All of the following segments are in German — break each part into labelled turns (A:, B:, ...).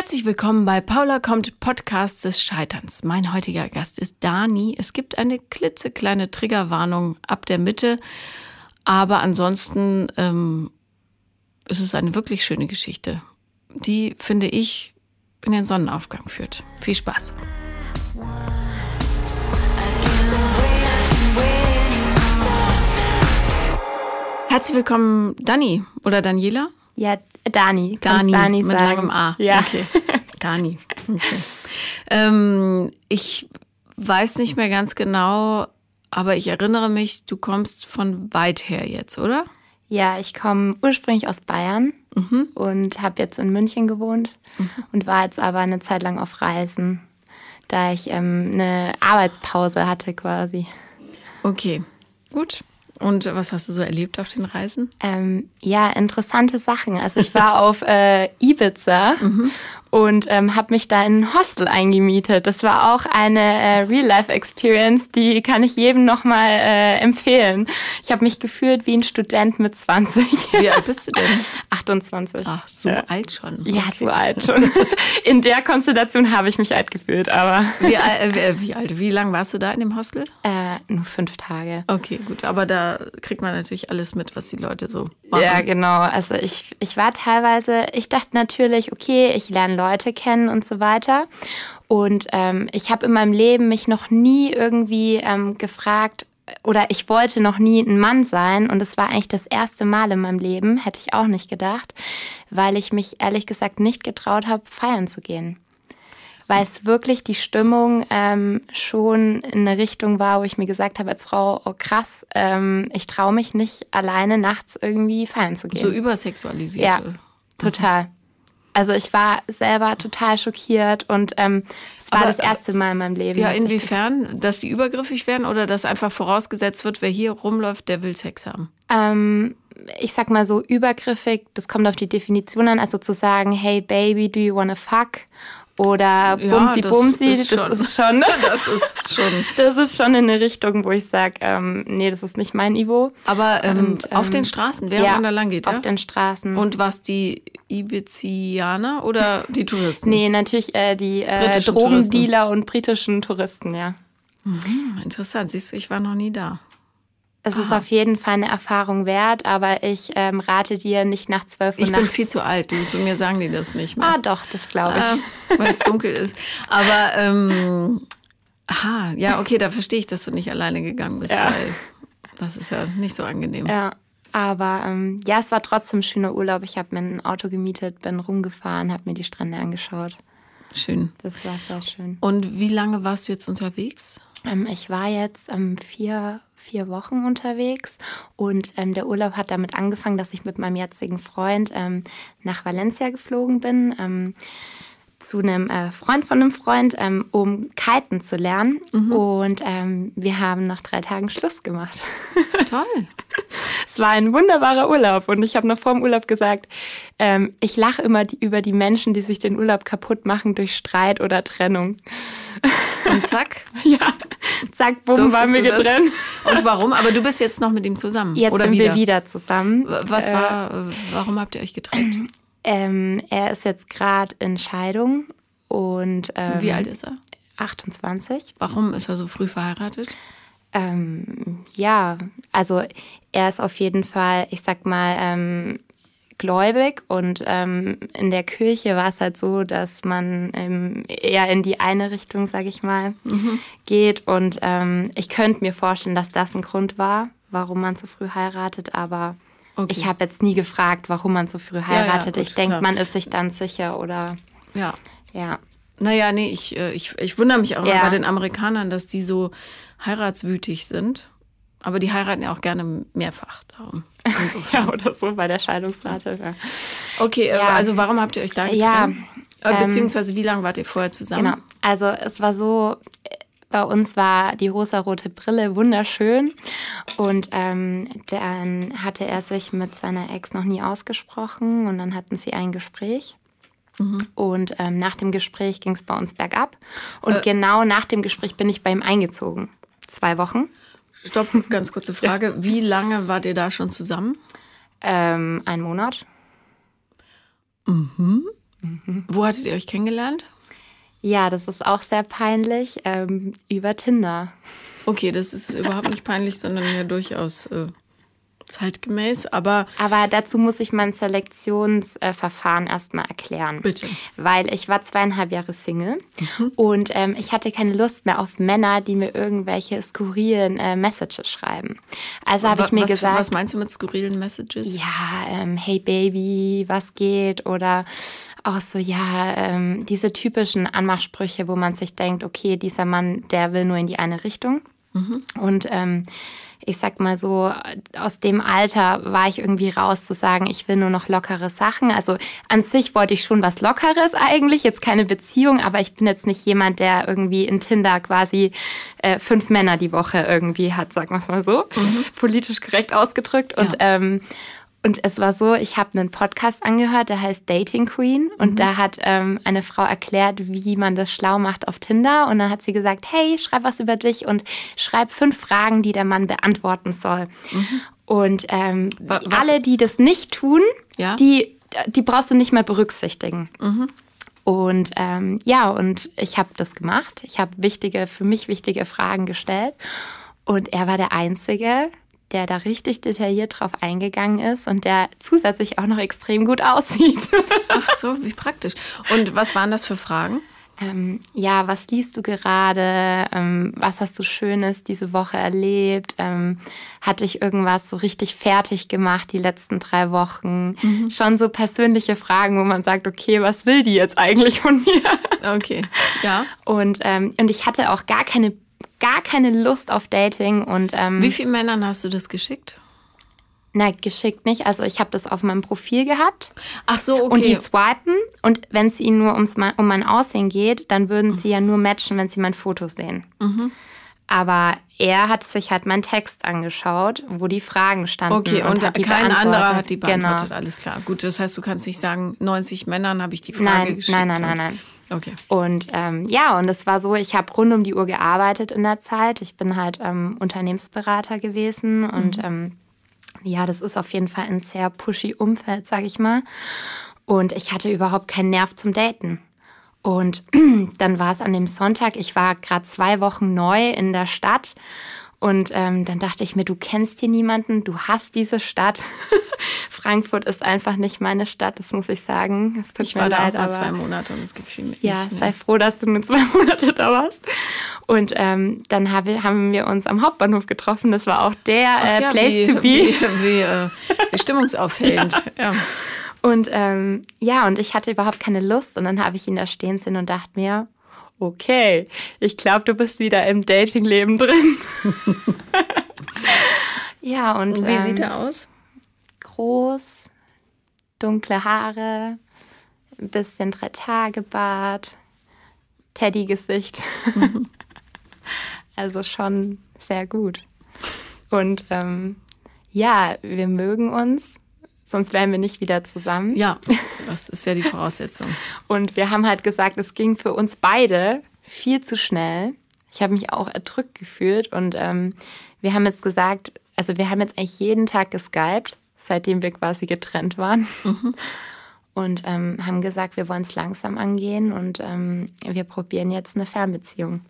A: Herzlich willkommen bei Paula kommt Podcast des Scheiterns. Mein heutiger Gast ist Dani. Es gibt eine klitzekleine Triggerwarnung ab der Mitte, aber ansonsten ähm, ist es eine wirklich schöne Geschichte, die, finde ich, in den Sonnenaufgang führt. Viel Spaß. Herzlich willkommen, Dani oder Daniela?
B: Ja, Dani.
A: Dani,
B: Dani
A: mit
B: sagen.
A: langem A.
B: Ja.
A: Okay. Dani. Okay. Ähm, ich weiß nicht mehr ganz genau, aber ich erinnere mich, du kommst von weit her jetzt, oder?
B: Ja, ich komme ursprünglich aus Bayern
A: Mhm.
B: und habe jetzt in München gewohnt und war jetzt aber eine Zeit lang auf Reisen, da ich ähm, eine Arbeitspause hatte quasi.
A: Okay, gut. Und was hast du so erlebt auf den Reisen?
B: Ähm, ja, interessante Sachen. Also ich war auf äh, Ibiza und ähm, habe mich da in ein Hostel eingemietet. Das war auch eine äh, Real-Life-Experience, die kann ich jedem nochmal äh, empfehlen. Ich habe mich gefühlt wie ein Student mit 20.
A: Wie alt bist du denn?
B: 28.
A: Ach, so alt schon.
B: Ja,
A: Okay.
B: so alt schon. In der Konstellation habe ich mich alt gefühlt, aber
A: Wie, äh, wie alt? Wie lang warst du da in dem Hostel?
B: äh, nur fünf Tage.
A: Okay, gut. Aber da kriegt man natürlich alles mit, was die Leute so machen.
B: Ja, genau. Also ich, ich war teilweise, ich dachte natürlich, okay, ich lerne Leute kennen und so weiter. Und ähm, ich habe in meinem Leben mich noch nie irgendwie ähm, gefragt, oder ich wollte noch nie ein Mann sein. Und es war eigentlich das erste Mal in meinem Leben, hätte ich auch nicht gedacht, weil ich mich ehrlich gesagt nicht getraut habe, feiern zu gehen. Weil es wirklich die Stimmung ähm, schon in eine Richtung war, wo ich mir gesagt habe als Frau, oh krass, ähm, ich traue mich nicht alleine nachts irgendwie feiern zu gehen.
A: So übersexualisiert.
B: Ja, total. Also ich war selber total schockiert und ähm, es war
A: Aber,
B: das erste Mal in meinem Leben.
A: Ja, inwiefern? Dass die übergriffig werden oder dass einfach vorausgesetzt wird, wer hier rumläuft, der will Sex haben?
B: Das, ähm, ich sag mal so übergriffig, das kommt auf die Definition an, also zu sagen, hey Baby, do you wanna fuck? Oder Bumsi
A: das
B: Bumsi,
A: ist
B: das
A: schon-
B: ist schon,
A: Das ist schon.
B: das ist schon in eine Richtung, wo ich sage, ähm, nee, das ist nicht mein Niveau.
A: Aber ähm,
B: Und,
A: auf
B: ähm,
A: den Straßen, während
B: ja,
A: man da lang geht, ja?
B: Auf den Straßen.
A: Und was die Ibizianer oder die Touristen?
B: nee, natürlich äh, die äh, Drogendealer und britischen Touristen, ja.
A: Hm, Interessant. Siehst du, ich war noch nie da.
B: Es ist auf jeden Fall eine Erfahrung wert, aber ich ähm, rate dir nicht nach 12 Uhr
A: Ich bin
B: nachts.
A: viel zu alt. Du, zu mir sagen die das nicht mehr.
B: ah, doch, das glaube ich.
A: äh, weil es dunkel ist. Aber, ähm, aha, ja, okay, da verstehe ich, dass du nicht alleine gegangen bist,
B: Ja.
A: weil das ist ja nicht so angenehm.
B: Ja. Aber ähm, ja, es war trotzdem ein schöner Urlaub. Ich habe mir ein Auto gemietet, bin rumgefahren, habe mir die Strände angeschaut.
A: Schön.
B: Das war sehr schön.
A: Und wie lange warst du jetzt unterwegs?
B: Ähm, ich war jetzt ähm, vier, vier Wochen unterwegs und ähm, der Urlaub hat damit angefangen, dass ich mit meinem jetzigen Freund ähm, nach Valencia geflogen bin. Ähm, zu einem äh, Freund von einem Freund, ähm, um Kiten zu lernen. Und ähm, wir haben nach drei Tagen Schluss gemacht.
A: Toll.
B: Es war ein wunderbarer Urlaub und ich habe noch vor dem Urlaub gesagt, ähm, ich lache immer die, über die Menschen, die sich den Urlaub kaputt machen durch Streit oder Trennung.
A: Und zack.
B: Ja, zack, bumm,
A: durftest
B: waren wir
A: das?
B: getrennt.
A: Und warum? Aber du bist jetzt noch mit ihm zusammen.
B: Jetzt
A: oder
B: sind
A: wieder?
B: wir wieder zusammen.
A: Was
B: Äh,
A: war, äh, warum habt ihr euch getrennt?
B: Ähm, er ist jetzt gerade in Scheidung und ähm,
A: Wie alt ist er?
B: 28.
A: Warum ist er so früh verheiratet?
B: Ähm, ja, also er ist auf jeden Fall, ich sag mal, ähm, gläubig und ähm, in der Kirche war es halt so, dass man ähm, eher in die eine Richtung, sag ich mal, geht und ich könnte mir vorstellen, dass das ein Grund war, warum man so früh heiratet, aber
A: Okay.
B: ich habe jetzt nie gefragt, warum man so früh
A: ja,
B: heiratet.
A: gut,
B: ich denke, man ist sich dann sicher oder
A: Ja.
B: ja.
A: Naja, nee, ich, äh, ich, ich wundere mich auch
B: Ja.
A: bei den Amerikanern, dass die so heiratswütig sind. Aber die heiraten ja auch gerne mehrfach. Darum.
B: Ja, oder so bei der Scheidungsrate. Ja.
A: Okay, äh,
B: Ja.
A: also warum habt ihr euch da getrennt?
B: Ja,
A: Äh,
B: ähm,
A: Beziehungsweise wie lange wart ihr vorher zusammen?
B: Genau. Also es war so, bei uns war die rosarote Brille wunderschön und ähm, dann hatte er sich mit seiner Ex noch nie ausgesprochen und dann hatten sie ein Gespräch. Und ähm, nach dem Gespräch ging es bei uns bergab. Und
A: Äh.
B: genau nach dem Gespräch bin ich bei ihm eingezogen. Zwei Wochen.
A: Stopp, ganz kurze Frage. Wie lange wart ihr da schon zusammen?
B: Ähm, ein Monat.
A: Mhm. Wo hattet ihr euch kennengelernt?
B: Ja, das ist auch sehr peinlich. Ähm, über Tinder.
A: Okay, das ist überhaupt nicht peinlich, sondern ja durchaus äh, zeitgemäß, aber.
B: Aber dazu muss ich mein Selektionsverfahren erstmal erklären.
A: Bitte.
B: Weil ich war zweieinhalb Jahre Single mhm. und ähm, ich hatte keine Lust mehr auf Männer, die mir irgendwelche skurrilen äh, Messages schreiben. Also habe ich mir
A: was,
B: gesagt.
A: Was meinst du mit skurrilen Messages?
B: Ja, ähm, hey Baby, was geht? Oder auch so, ja, ähm, diese typischen Anmachsprüche, wo man sich denkt, okay, dieser Mann, der will nur in die eine Richtung. Mhm. Und ähm, ich sag mal so, aus dem Alter war ich irgendwie raus zu sagen, ich will nur noch lockere Sachen. Also an sich wollte ich schon was Lockeres eigentlich, jetzt keine Beziehung, aber ich bin jetzt nicht jemand, der irgendwie in Tinder quasi äh, fünf Männer die Woche irgendwie hat, sagen wir es mal so, mhm. politisch korrekt ausgedrückt. Und ja. ähm, und es war so, ich habe einen Podcast angehört, der heißt Dating Queen. Und mhm. da hat ähm, eine Frau erklärt, wie man das schlau macht auf Tinder. Und dann hat sie gesagt, hey, schreib was über dich und schreib fünf Fragen, die der Mann beantworten soll. Mhm. Und ähm, alle, die das nicht tun, ja? die, die brauchst du nicht mehr berücksichtigen. Mhm. Und ähm, ja, und ich habe das gemacht. Ich habe wichtige, für mich wichtige Fragen gestellt. Und er war der Einzige, der da richtig detailliert drauf eingegangen ist und der zusätzlich auch noch extrem gut aussieht.
A: Ach so, wie praktisch. Und was waren das für Fragen?
B: Ähm, ja, was liest du gerade? Ähm, was hast du Schönes diese Woche erlebt? Ähm, hatte ich irgendwas so richtig fertig gemacht die letzten drei Wochen? Mhm. Schon so persönliche Fragen, wo man sagt, okay, was will die jetzt eigentlich von mir?
A: Okay, ja.
B: Und, ähm, und ich hatte auch gar keine gar keine Lust auf Dating. Und, ähm,
A: Wie vielen Männern hast du das geschickt?
B: Nein, geschickt nicht. Also ich habe das auf meinem Profil gehabt.
A: Ach so, okay.
B: Und die swipen. Und wenn es ihnen nur ums, um mein Aussehen geht, dann würden sie ja nur matchen, wenn sie mein Foto sehen. Mhm. Aber er hat sich halt meinen Text angeschaut, wo die Fragen standen.
A: Okay, und, und kein anderer hat die beantwortet. Genau. Alles klar. Gut, das heißt, du kannst nicht sagen, 90 Männern habe ich die Frage
B: nein,
A: geschickt.
B: Nein, nein, nein, nein.
A: Okay.
B: Und ähm, ja, und es war so, ich habe rund um die Uhr gearbeitet in der Zeit. Ich bin halt ähm, Unternehmensberater gewesen mhm. und ähm, ja, das ist auf jeden Fall ein sehr pushy Umfeld, sage ich mal. Und ich hatte überhaupt keinen Nerv zum Daten. Und dann war es an dem Sonntag, ich war gerade zwei Wochen neu in der Stadt und ähm, dann dachte ich mir, du kennst hier niemanden, du hast diese Stadt. Frankfurt ist einfach nicht meine Stadt, das muss ich sagen.
A: Ich war leid, da auch mal zwei Monate und es gefiel mir
B: Ja,
A: nicht,
B: ne? sei froh, dass du nur zwei Monate da warst. Und ähm, dann hab, haben wir uns am Hauptbahnhof getroffen. Das war auch der äh, ja, Place
A: wie,
B: to be.
A: Wie, wie, äh, wie stimmungsaufhellend. ja. ja.
B: Und ähm, ja, und ich hatte überhaupt keine Lust. Und dann habe ich ihn da stehen sehen und dachte mir, okay, ich glaube, du bist wieder im Datingleben drin. ja, und.
A: und wie ähm, sieht er aus?
B: Groß, dunkle Haare, ein bisschen drei Tage Bart, Teddy-Gesicht. also schon sehr gut. Und ähm, ja, wir mögen uns sonst wären wir nicht wieder zusammen.
A: Ja, das ist ja die Voraussetzung.
B: und wir haben halt gesagt, es ging für uns beide viel zu schnell. Ich habe mich auch erdrückt gefühlt und ähm, wir haben jetzt gesagt, also wir haben jetzt eigentlich jeden Tag geskypt, seitdem wir quasi getrennt waren. Mhm. Und ähm, haben gesagt, wir wollen es langsam angehen und ähm, wir probieren jetzt eine Fernbeziehung.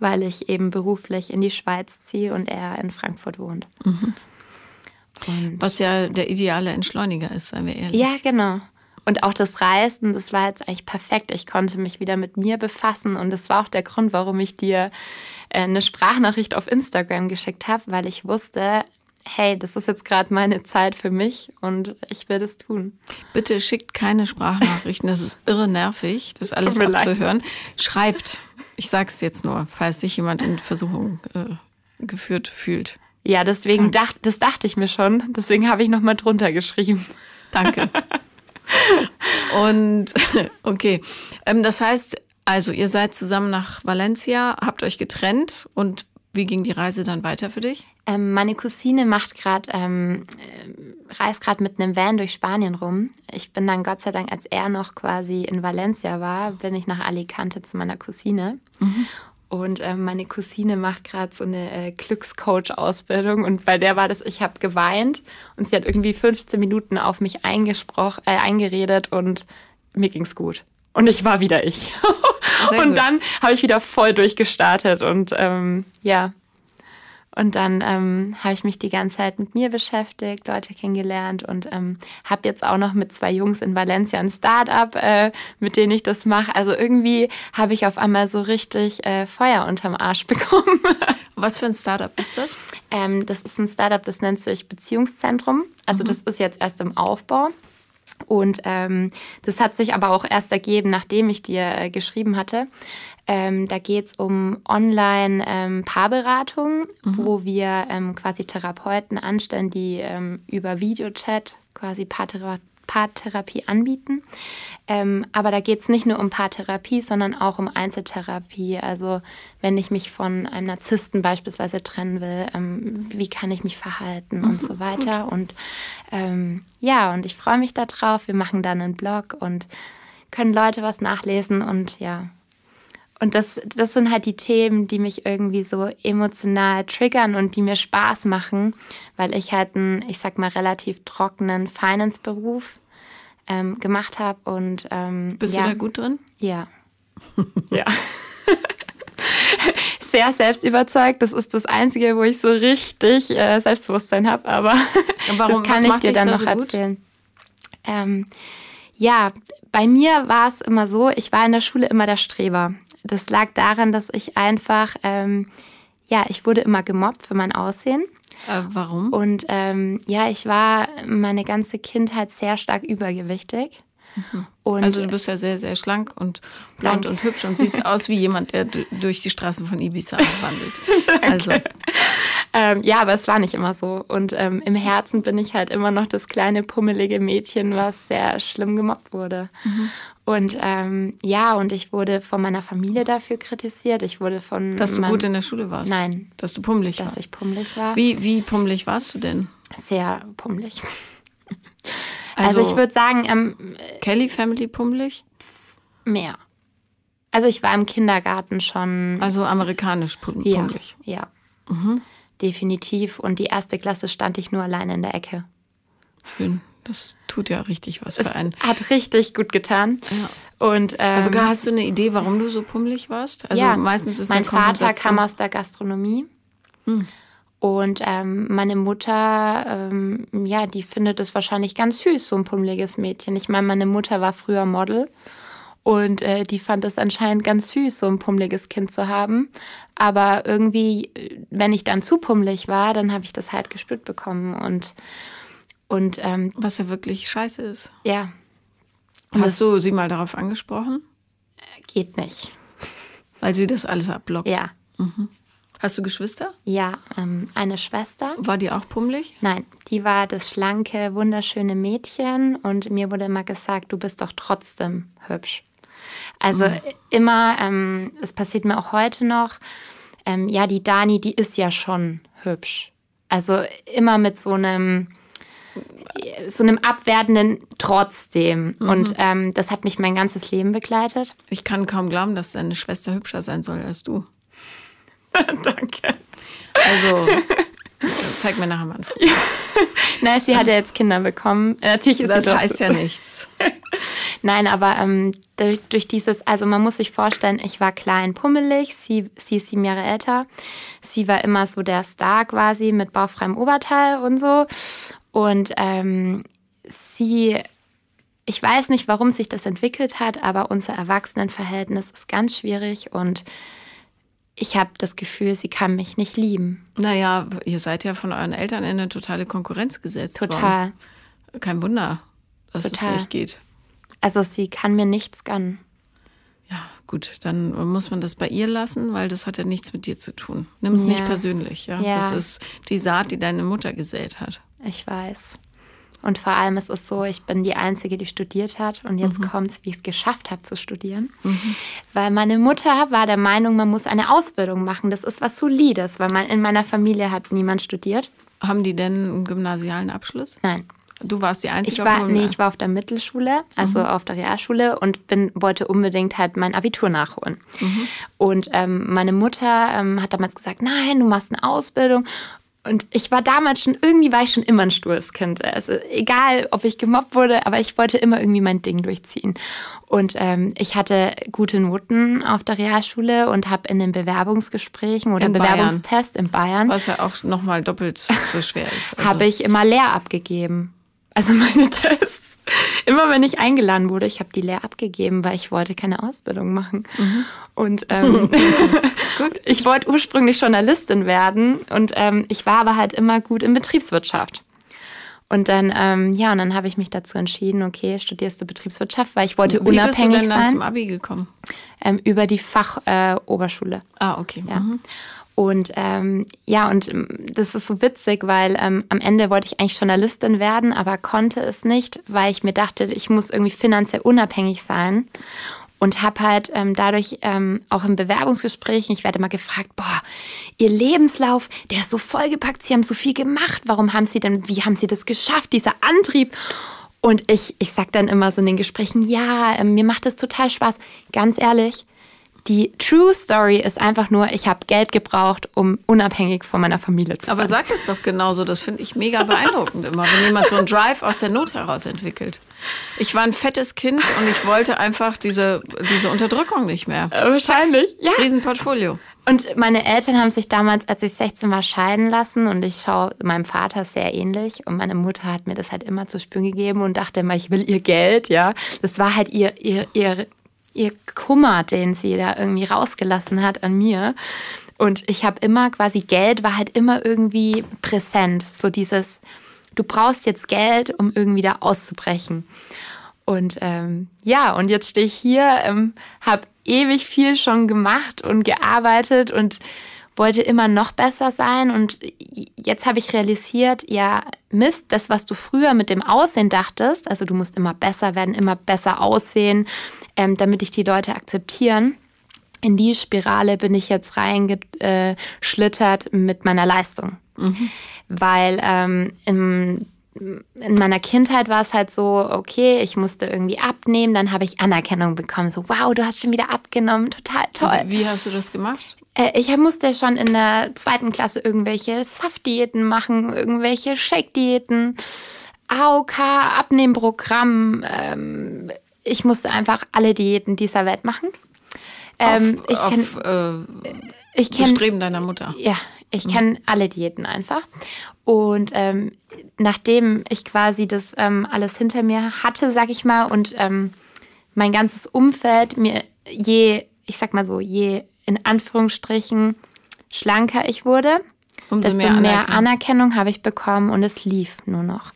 B: Weil ich eben beruflich in die Schweiz ziehe und er in Frankfurt wohnt. Mhm.
A: Und Was ja der ideale Entschleuniger ist, seien wir ehrlich.
B: Ja, genau. Und auch das Reisen, das war jetzt eigentlich perfekt. Ich konnte mich wieder mit mir befassen und das war auch der Grund, warum ich dir äh, eine Sprachnachricht auf Instagram geschickt habe, weil ich wusste, hey, das ist jetzt gerade meine Zeit für mich und ich will das tun.
A: Bitte schickt keine Sprachnachrichten, das ist irre nervig, das alles abzuhören. Schreibt, ich sag's jetzt nur, falls sich jemand in Versuchung äh, geführt fühlt.
B: Ja, deswegen dacht, das dachte ich mir schon. Deswegen habe ich nochmal drunter geschrieben.
A: Danke. Und okay, ähm, das heißt, also ihr seid zusammen nach Valencia, habt euch getrennt und wie ging die Reise dann weiter für dich?
B: Ähm, meine Cousine macht gerade, ähm, äh, reist gerade mit einem Van durch Spanien rum. Ich bin dann Gott sei Dank, als er noch quasi in Valencia war, bin ich nach Alicante zu meiner Cousine. Mhm. Und äh, meine Cousine macht gerade so eine äh, Glückscoach-Ausbildung und bei der war das, ich habe geweint und sie hat irgendwie 15 Minuten auf mich eingesprochen, äh, eingeredet und mir ging's gut. Und ich war wieder ich. und gut. dann habe ich wieder voll durchgestartet und ähm, ja. Und dann ähm, habe ich mich die ganze Zeit mit mir beschäftigt, Leute kennengelernt und ähm, habe jetzt auch noch mit zwei Jungs in Valencia ein Start-up, äh, mit denen ich das mache. Also irgendwie habe ich auf einmal so richtig äh, Feuer unterm Arsch bekommen.
A: Was für ein Startup ist das?
B: Ähm, das ist ein Startup, das nennt sich Beziehungszentrum. Also mhm. das ist jetzt erst im Aufbau. Und ähm, das hat sich aber auch erst ergeben, nachdem ich dir äh, geschrieben hatte. Ähm, da geht es um Online-Paarberatung, ähm, mhm. wo wir ähm, quasi Therapeuten anstellen, die ähm, über Videochat quasi Paartherapie Paartherapie anbieten. Ähm, aber da geht es nicht nur um Paartherapie, sondern auch um Einzeltherapie. Also wenn ich mich von einem Narzissten beispielsweise trennen will, ähm, wie kann ich mich verhalten mhm, und so weiter. Gut. Und ähm, ja, und ich freue mich darauf. Wir machen dann einen Blog und können Leute was nachlesen und ja, und das, das sind halt die Themen, die mich irgendwie so emotional triggern und die mir Spaß machen, weil ich halt einen, ich sag mal, relativ trockenen Finance-Beruf ähm, gemacht habe. Und ähm,
A: bist
B: ja.
A: du da gut drin?
B: Ja. ja. Sehr selbstüberzeugt. Das ist das Einzige, wo ich so richtig äh, Selbstbewusstsein habe. Aber Warum, das kann ich dir dann noch so erzählen. Ähm, ja, bei mir war es immer so, ich war in der Schule immer der Streber das lag daran, dass ich einfach, ähm, ja, ich wurde immer gemobbt für mein Aussehen.
A: Äh, warum?
B: Und ähm, ja, ich war meine ganze Kindheit sehr stark übergewichtig.
A: Mhm. also du bist ja sehr, sehr schlank und blond und hübsch und siehst aus wie jemand, der durch die Straßen von Ibiza wandelt.
B: also. Ähm, ja, aber es war nicht immer so. Und ähm, im Herzen bin ich halt immer noch das kleine, pummelige Mädchen, was sehr schlimm gemobbt wurde. Mhm. Und ähm, ja, und ich wurde von meiner Familie dafür kritisiert. Ich wurde von.
A: Dass du gut in der Schule warst?
B: Nein.
A: Dass du pummelig
B: dass
A: warst?
B: Dass ich pummelig war.
A: Wie, wie pummelig warst du denn?
B: Sehr pummelig. Also, also ich würde sagen. Ähm,
A: Kelly Family pummelig?
B: Mehr. Also ich war im Kindergarten schon.
A: Also amerikanisch pummelig?
B: Ja. ja. Mhm. Definitiv. Und die erste Klasse stand ich nur alleine in der Ecke.
A: Schön. Das tut ja richtig was für einen.
B: Hat richtig gut getan. Ja. Und, ähm,
A: Aber hast du eine Idee, warum du so pummelig warst?
B: Also ja, meistens ist mein Vater kam aus der Gastronomie. Hm. Und ähm, meine Mutter, ähm, ja, die findet es wahrscheinlich ganz süß, so ein pummeliges Mädchen. Ich meine, meine Mutter war früher Model und äh, die fand es anscheinend ganz süß, so ein pummeliges Kind zu haben. Aber irgendwie, wenn ich dann zu pummelig war, dann habe ich das halt gespürt bekommen. Und und, ähm,
A: Was ja wirklich scheiße ist.
B: Ja.
A: Hast du sie mal darauf angesprochen?
B: Geht nicht.
A: Weil sie das alles abblockt?
B: Ja. Mhm.
A: Hast du Geschwister?
B: Ja, ähm, eine Schwester.
A: War die auch pummelig?
B: Nein, die war das schlanke, wunderschöne Mädchen und mir wurde immer gesagt, du bist doch trotzdem hübsch. Also mhm. immer, ähm, es passiert mir auch heute noch, ähm, ja, die Dani, die ist ja schon hübsch. Also immer mit so einem, so einem abwertenden trotzdem. Mhm. Und ähm, das hat mich mein ganzes Leben begleitet.
A: Ich kann kaum glauben, dass deine Schwester hübscher sein soll als du.
B: Danke.
A: Also, zeig mir nachher mal ein Foto.
B: Nein, sie hat ja jetzt Kinder bekommen. Natürlich ist
A: das heißt ja nichts.
B: Nein, aber ähm, durch dieses, also man muss sich vorstellen, ich war klein, pummelig, sie, sie ist sieben Jahre älter. Sie war immer so der Star quasi mit bauchfreiem Oberteil und so. Und ähm, sie, ich weiß nicht, warum sich das entwickelt hat, aber unser Erwachsenenverhältnis ist ganz schwierig und ich habe das Gefühl, sie kann mich nicht lieben.
A: Naja, ihr seid ja von euren Eltern in eine totale Konkurrenz gesetzt
B: Total.
A: Worden. Kein Wunder, dass Total. es nicht geht.
B: Also sie kann mir nichts gönnen.
A: Ja, gut, dann muss man das bei ihr lassen, weil das hat ja nichts mit dir zu tun. Nimm es ja. nicht persönlich, ja? ja. Das ist die Saat, die deine Mutter gesät hat.
B: Ich weiß. Und vor allem ist es so, ich bin die Einzige, die studiert hat. Und jetzt mhm. kommt es, wie ich es geschafft habe zu studieren. Mhm. Weil meine Mutter war der Meinung, man muss eine Ausbildung machen. Das ist was Solides, weil man, in meiner Familie hat niemand studiert.
A: Haben die denn einen gymnasialen Abschluss?
B: Nein.
A: Du warst die Einzige
B: ich war, auf Nee, ich war auf der Mittelschule, also mhm. auf der Realschule und bin, wollte unbedingt halt mein Abitur nachholen. Mhm. Und ähm, meine Mutter ähm, hat damals gesagt, nein, du machst eine Ausbildung. Und ich war damals schon, irgendwie war ich schon immer ein sturres Kind. Also egal, ob ich gemobbt wurde, aber ich wollte immer irgendwie mein Ding durchziehen. Und ähm, ich hatte gute Noten auf der Realschule und habe in den Bewerbungsgesprächen oder
A: In
B: Bewerbungstest in Bayern,
A: Was ja auch nochmal doppelt so schwer ist. Also,
B: habe ich immer leer abgegeben. Also meine Tests. Immer wenn ich eingeladen wurde, ich habe die leer abgegeben, weil ich wollte keine Ausbildung machen. Und ähm, ich wollte ursprünglich Journalistin werden und ähm, ich war aber halt immer gut in Betriebswirtschaft. Und dann, ähm, ja, und dann habe ich mich dazu entschieden, okay, studierst du Betriebswirtschaft, weil ich wollte
A: Wie bist du
B: unabhängig
A: denn dann zum
B: sein
A: Abi gekommen?
B: ähm, über die Fachoberschule. Äh.
A: Ah, okay.
B: Ja.
A: Mhm.
B: Und ähm, ja, und ähm, das ist so witzig, weil ähm, am Ende wollte ich eigentlich Journalistin werden, aber konnte es nicht, weil ich mir dachte, ich muss irgendwie finanziell unabhängig sein. Und habe halt ähm, dadurch ähm, auch in Bewerbungsgesprächen, ich werde immer gefragt, boah, Ihr Lebenslauf, der ist so vollgepackt, Sie haben so viel gemacht, warum haben Sie denn, wie haben Sie das geschafft, dieser Antrieb? Und ich, ich sag dann immer so in den Gesprächen, ja, ähm, mir macht das total Spaß. Ganz ehrlich, die True Story ist einfach nur, ich habe Geld gebraucht, um unabhängig von meiner Familie zu sein.
A: Aber sag es doch genauso. Das finde ich mega beeindruckend immer, wenn jemand so einen Drive aus der Not heraus entwickelt. Ich war ein fettes Kind und ich wollte einfach diese, diese Unterdrückung nicht mehr.
B: wahrscheinlich, ja.
A: Riesenportfolio.
B: Und meine Eltern haben sich damals, als ich 16 war, scheiden lassen und ich schaue meinem Vater sehr ähnlich und meine Mutter hat mir das halt immer zu spüren gegeben und dachte immer, ich will ihr Geld, ja. Das war halt ihr, ihr, ihr, ihr Kummer, den sie da irgendwie rausgelassen hat an mir. Und ich habe immer quasi Geld war halt immer irgendwie präsent. So dieses, du brauchst jetzt Geld, um irgendwie da auszubrechen. Und ähm, ja, und jetzt stehe ich hier, ähm, habe ewig viel schon gemacht und gearbeitet und wollte immer noch besser sein. Und jetzt habe ich realisiert, ja, Mist, das, was du früher mit dem Aussehen dachtest, also du musst immer besser werden, immer besser aussehen, ähm, damit dich die Leute akzeptieren. In die Spirale bin ich jetzt reingeschlittert mit meiner Leistung. Weil ähm, im in meiner Kindheit war es halt so, okay, ich musste irgendwie abnehmen, dann habe ich Anerkennung bekommen, so wow, du hast schon wieder abgenommen, total toll.
A: Wie, hast du das gemacht?
B: Äh, ich musste schon in der zweiten Klasse irgendwelche Saftdiäten machen, irgendwelche Shake-Diäten, AOK, Abnehmprogramm. Ähm, ich musste einfach alle Diäten dieser Welt machen. Ähm,
A: auf
B: ich kenn,
A: auf äh,
B: ich kenn,
A: Bestreben deiner Mutter.
B: ja, ich kenne alle Diäten einfach. Und ähm, nachdem ich quasi das ähm, alles hinter mir hatte, sag ich mal, und ähm, mein ganzes Umfeld mir je, ich sag mal so, je in Anführungsstrichen schlanker ich wurde,
A: Umso
B: desto mehr
A: Anerkennung.
B: Anerkennung habe ich bekommen und es lief nur noch.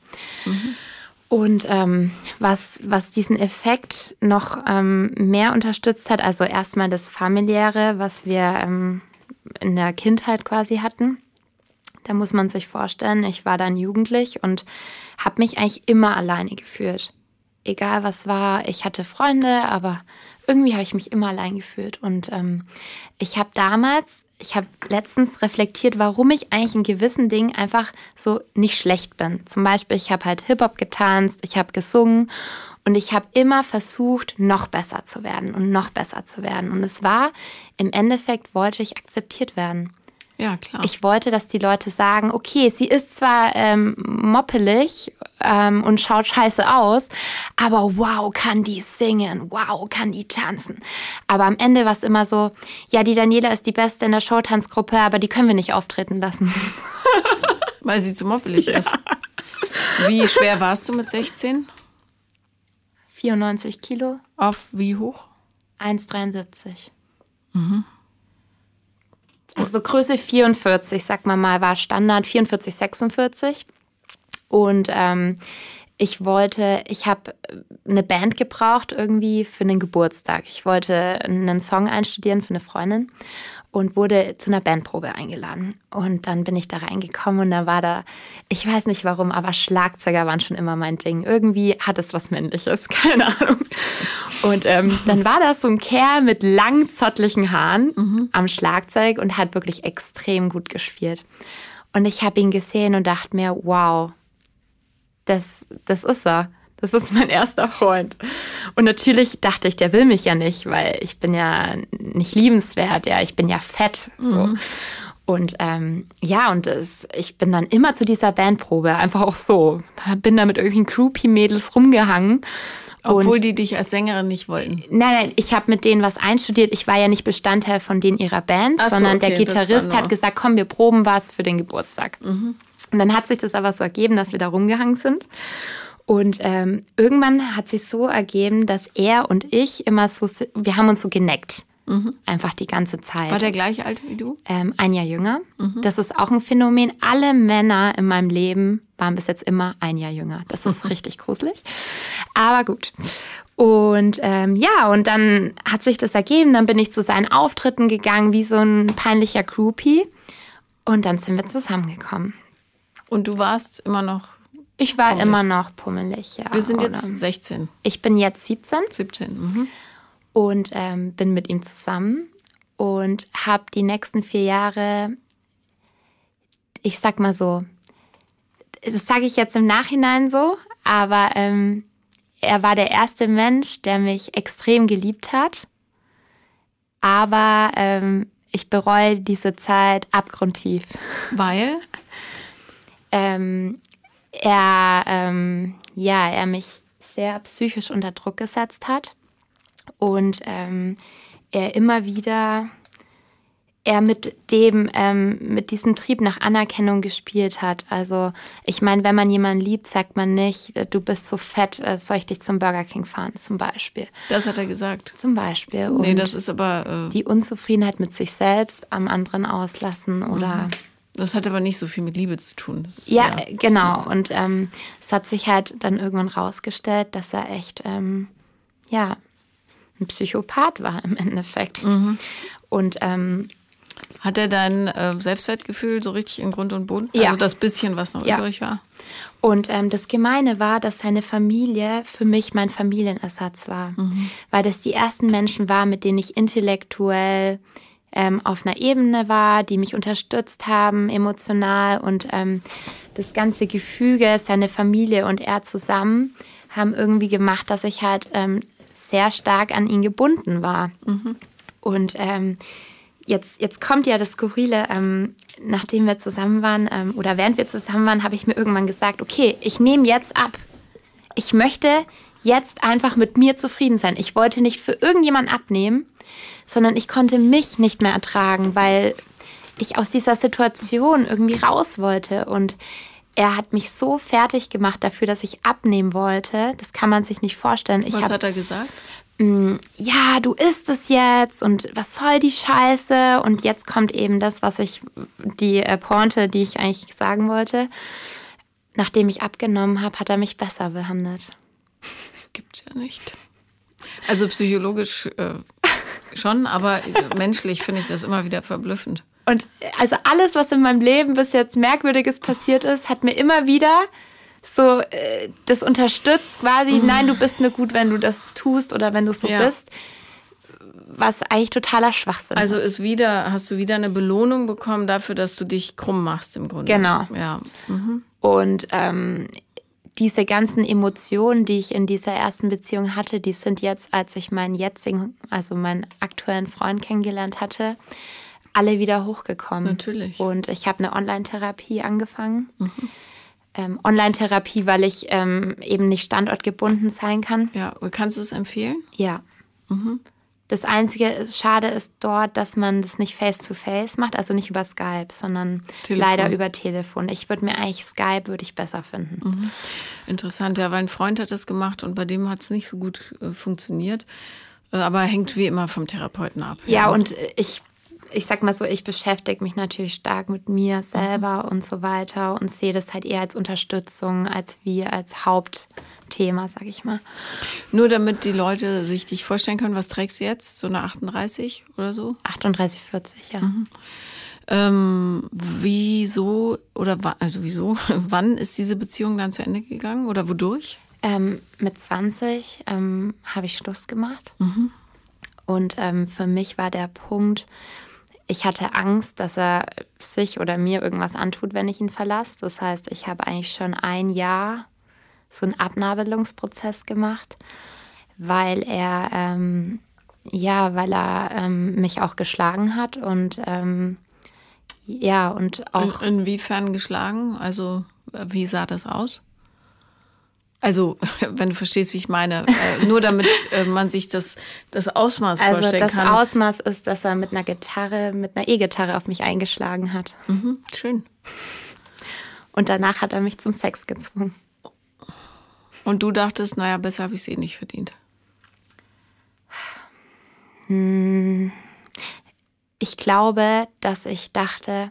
B: Und ähm, was, was diesen Effekt noch ähm, mehr unterstützt hat, also erstmal das familiäre, was wir ähm, in der Kindheit quasi hatten. Da muss man sich vorstellen, ich war dann jugendlich und habe mich eigentlich immer alleine gefühlt. Egal was war, ich hatte Freunde, aber irgendwie habe ich mich immer allein gefühlt. Und ähm, ich habe damals, ich habe letztens reflektiert, warum ich eigentlich in gewissen Dingen einfach so nicht schlecht bin. Zum Beispiel, ich habe halt Hip-Hop getanzt, ich habe gesungen und ich habe immer versucht, noch besser zu werden und noch besser zu werden. Und es war, im Endeffekt wollte ich akzeptiert werden.
A: Ja, klar.
B: Ich wollte, dass die Leute sagen, okay, sie ist zwar ähm, moppelig ähm, und schaut scheiße aus, aber wow, kann die singen, wow, kann die tanzen. Aber am Ende war es immer so, ja, die Daniela ist die Beste in der Showtanzgruppe, aber die können wir nicht auftreten lassen.
A: Weil sie zu moppelig ist. Wie schwer warst du mit 16?
B: 94 Kilo,
A: Auf wie hoch?
B: 1,73. Also Größe 44, sag mal mal, war Standard 44, 46. Und ähm, ich wollte, ich habe eine Band gebraucht irgendwie für einen Geburtstag. Ich wollte einen Song einstudieren für eine Freundin und wurde zu einer Bandprobe eingeladen. Und dann bin ich da reingekommen und da war da, ich weiß nicht warum, aber Schlagzeuger waren schon immer mein Ding. Irgendwie hat es was Männliches, keine Ahnung. Und ähm, dann war das so ein Kerl mit langen, zottlichen Haaren am Schlagzeug und hat wirklich extrem gut gespielt. Und ich habe ihn gesehen und dachte mir, wow, das, das ist er. Das ist mein erster Freund. Und natürlich dachte ich, der will mich ja nicht, weil ich bin ja nicht liebenswert, ja, ich bin ja fett. So. Und ähm, ja, und es, ich bin dann immer zu dieser Bandprobe, einfach auch so. Bin da mit irgendwelchen Groupie-Mädels rumgehangen.
A: Obwohl und, die dich als Sängerin nicht wollten.
B: Nein, nein, ich habe mit denen was einstudiert. Ich war ja nicht Bestandteil von denen ihrer Band, so, sondern okay, der Gitarrist hat gesagt, komm, wir proben was für den Geburtstag. Mhm. Und dann hat sich das aber so ergeben, dass wir da rumgehangen sind. Und ähm, irgendwann hat sich so ergeben, dass er und ich immer so, wir haben uns so geneckt. Mhm. Einfach die ganze Zeit.
A: War der gleich alt wie du?
B: Ähm, ein Jahr jünger. Mhm. Das ist auch ein Phänomen. Alle Männer in meinem Leben waren bis jetzt immer ein Jahr jünger. Das ist richtig gruselig. Aber gut. Und ähm, ja, und dann hat sich das ergeben. Dann bin ich zu seinen Auftritten gegangen, wie so ein peinlicher Groupie. Und dann sind wir zusammengekommen.
A: Und du warst immer noch.
B: Ich war pummelig. immer noch pummelig, ja.
A: Wir sind jetzt 16.
B: Ich bin jetzt 17.
A: 17. Mhm
B: und ähm, bin mit ihm zusammen und habe die nächsten vier Jahre, ich sag mal so, das sage ich jetzt im Nachhinein so, aber ähm, er war der erste Mensch, der mich extrem geliebt hat. Aber ähm, ich bereue diese Zeit abgrundtief.
A: Weil?
B: ähm, er, ähm, ja, er mich sehr psychisch unter Druck gesetzt hat und ähm, er immer wieder er mit dem, ähm, mit diesem Trieb nach Anerkennung gespielt hat. Also ich meine, wenn man jemanden liebt, sagt man nicht, äh, du bist so fett, äh, soll ich dich zum Burger King fahren, zum Beispiel.
A: Das hat er gesagt.
B: Zum Beispiel.
A: Und nee, das ist aber...
B: Äh die Unzufriedenheit mit sich selbst am anderen auslassen oder... Mhm.
A: Das hat aber nicht so viel mit Liebe zu tun.
B: ja, genau. Und ähm, es hat sich halt dann irgendwann rausgestellt, dass er echt, ähm, ja, ein Psychopath war im Endeffekt. Mhm. Und ähm,
A: hat er dein äh, Selbstwertgefühl so richtig in Grund und Boden?
B: Ja.
A: Also das bisschen, was noch ja. übrig war?
B: Und ähm, das Gemeine war, dass seine Familie für mich mein Familienersatz war. Mhm. Weil das die ersten Menschen waren, mit denen ich intellektuell ähm, auf einer Ebene war, die mich unterstützt haben, emotional. Und ähm, das ganze Gefüge, seine Familie und er zusammen, haben irgendwie gemacht, dass ich halt ähm, sehr stark an ihn gebunden war. Mhm. Und ähm, jetzt, jetzt kommt ja das Skurrile, ähm, nachdem wir zusammen waren ähm, oder während wir zusammen waren, habe ich mir irgendwann gesagt, okay, ich nehme jetzt ab. Ich möchte jetzt einfach mit mir zufrieden sein. Ich wollte nicht für irgendjemanden abnehmen, sondern ich konnte mich nicht mehr ertragen, weil ich aus dieser Situation irgendwie raus wollte. Und er hat mich so fertig gemacht dafür, dass ich abnehmen wollte. Das kann man sich nicht vorstellen. Ich
A: was hab, hat er gesagt?
B: Mm, ja, du isst es jetzt und was soll die Scheiße? Und jetzt kommt eben das, was ich, die äh, Pointe, die ich eigentlich sagen wollte. Nachdem ich abgenommen habe, hat er mich besser behandelt.
A: Das gibt's ja nicht. Also psychologisch äh, schon, aber menschlich finde ich das immer wieder verblüffend.
B: Und also alles, was in meinem Leben bis jetzt Merkwürdiges passiert ist, hat mir immer wieder so äh, das unterstützt quasi, mhm. nein, du bist nur gut, wenn du das tust oder wenn du so ja. bist. Was eigentlich totaler Schwachsinn
A: also
B: ist.
A: Also ist wieder, hast du wieder eine Belohnung bekommen dafür, dass du dich krumm machst im Grunde.
B: Genau.
A: Ja. Mhm.
B: Und ähm, diese ganzen Emotionen, die ich in dieser ersten Beziehung hatte, die sind jetzt, als ich meinen jetzigen, also meinen aktuellen Freund kennengelernt hatte, alle wieder hochgekommen.
A: Natürlich.
B: Und ich habe eine Online-Therapie angefangen. Mhm. Ähm, Online-Therapie, weil ich ähm, eben nicht standortgebunden sein kann.
A: Ja, kannst du es empfehlen?
B: Ja. Mhm. Das Einzige ist, schade ist dort, dass man das nicht face-to-face -face macht, also nicht über Skype, sondern Telefon. leider über Telefon. Ich würde mir eigentlich Skype würde ich besser finden.
A: Mhm. Interessant, ja, weil ein Freund hat das gemacht und bei dem hat es nicht so gut äh, funktioniert. Äh, aber hängt wie immer vom Therapeuten ab.
B: Ja, ja und ich ich sag mal so, ich beschäftige mich natürlich stark mit mir selber mhm. und so weiter und sehe das halt eher als Unterstützung, als wie als Hauptthema, sag ich mal.
A: Nur damit die Leute sich dich vorstellen können, was trägst du jetzt? So eine 38 oder so?
B: 38, 40, ja. Mhm.
A: Ähm, wieso oder also wieso, wann ist diese Beziehung dann zu Ende gegangen oder wodurch?
B: Ähm, mit 20 ähm, habe ich Schluss gemacht. Mhm. Und ähm, für mich war der Punkt, ich hatte Angst, dass er sich oder mir irgendwas antut, wenn ich ihn verlasse. Das heißt, ich habe eigentlich schon ein Jahr so einen Abnabelungsprozess gemacht, weil er ähm, ja, weil er ähm, mich auch geschlagen hat und ähm, Ja, und auch.
A: In, inwiefern geschlagen? Also, wie sah das aus? Also, wenn du verstehst, wie ich meine, äh, nur damit äh, man sich das, das Ausmaß
B: also
A: vorstellen
B: das
A: kann.
B: Das Ausmaß ist, dass er mit einer Gitarre, mit einer E-Gitarre auf mich eingeschlagen hat.
A: Mhm, schön.
B: Und danach hat er mich zum Sex gezwungen.
A: Und du dachtest, naja, besser habe ich es eh nicht verdient.
B: Hm. Ich glaube, dass ich dachte,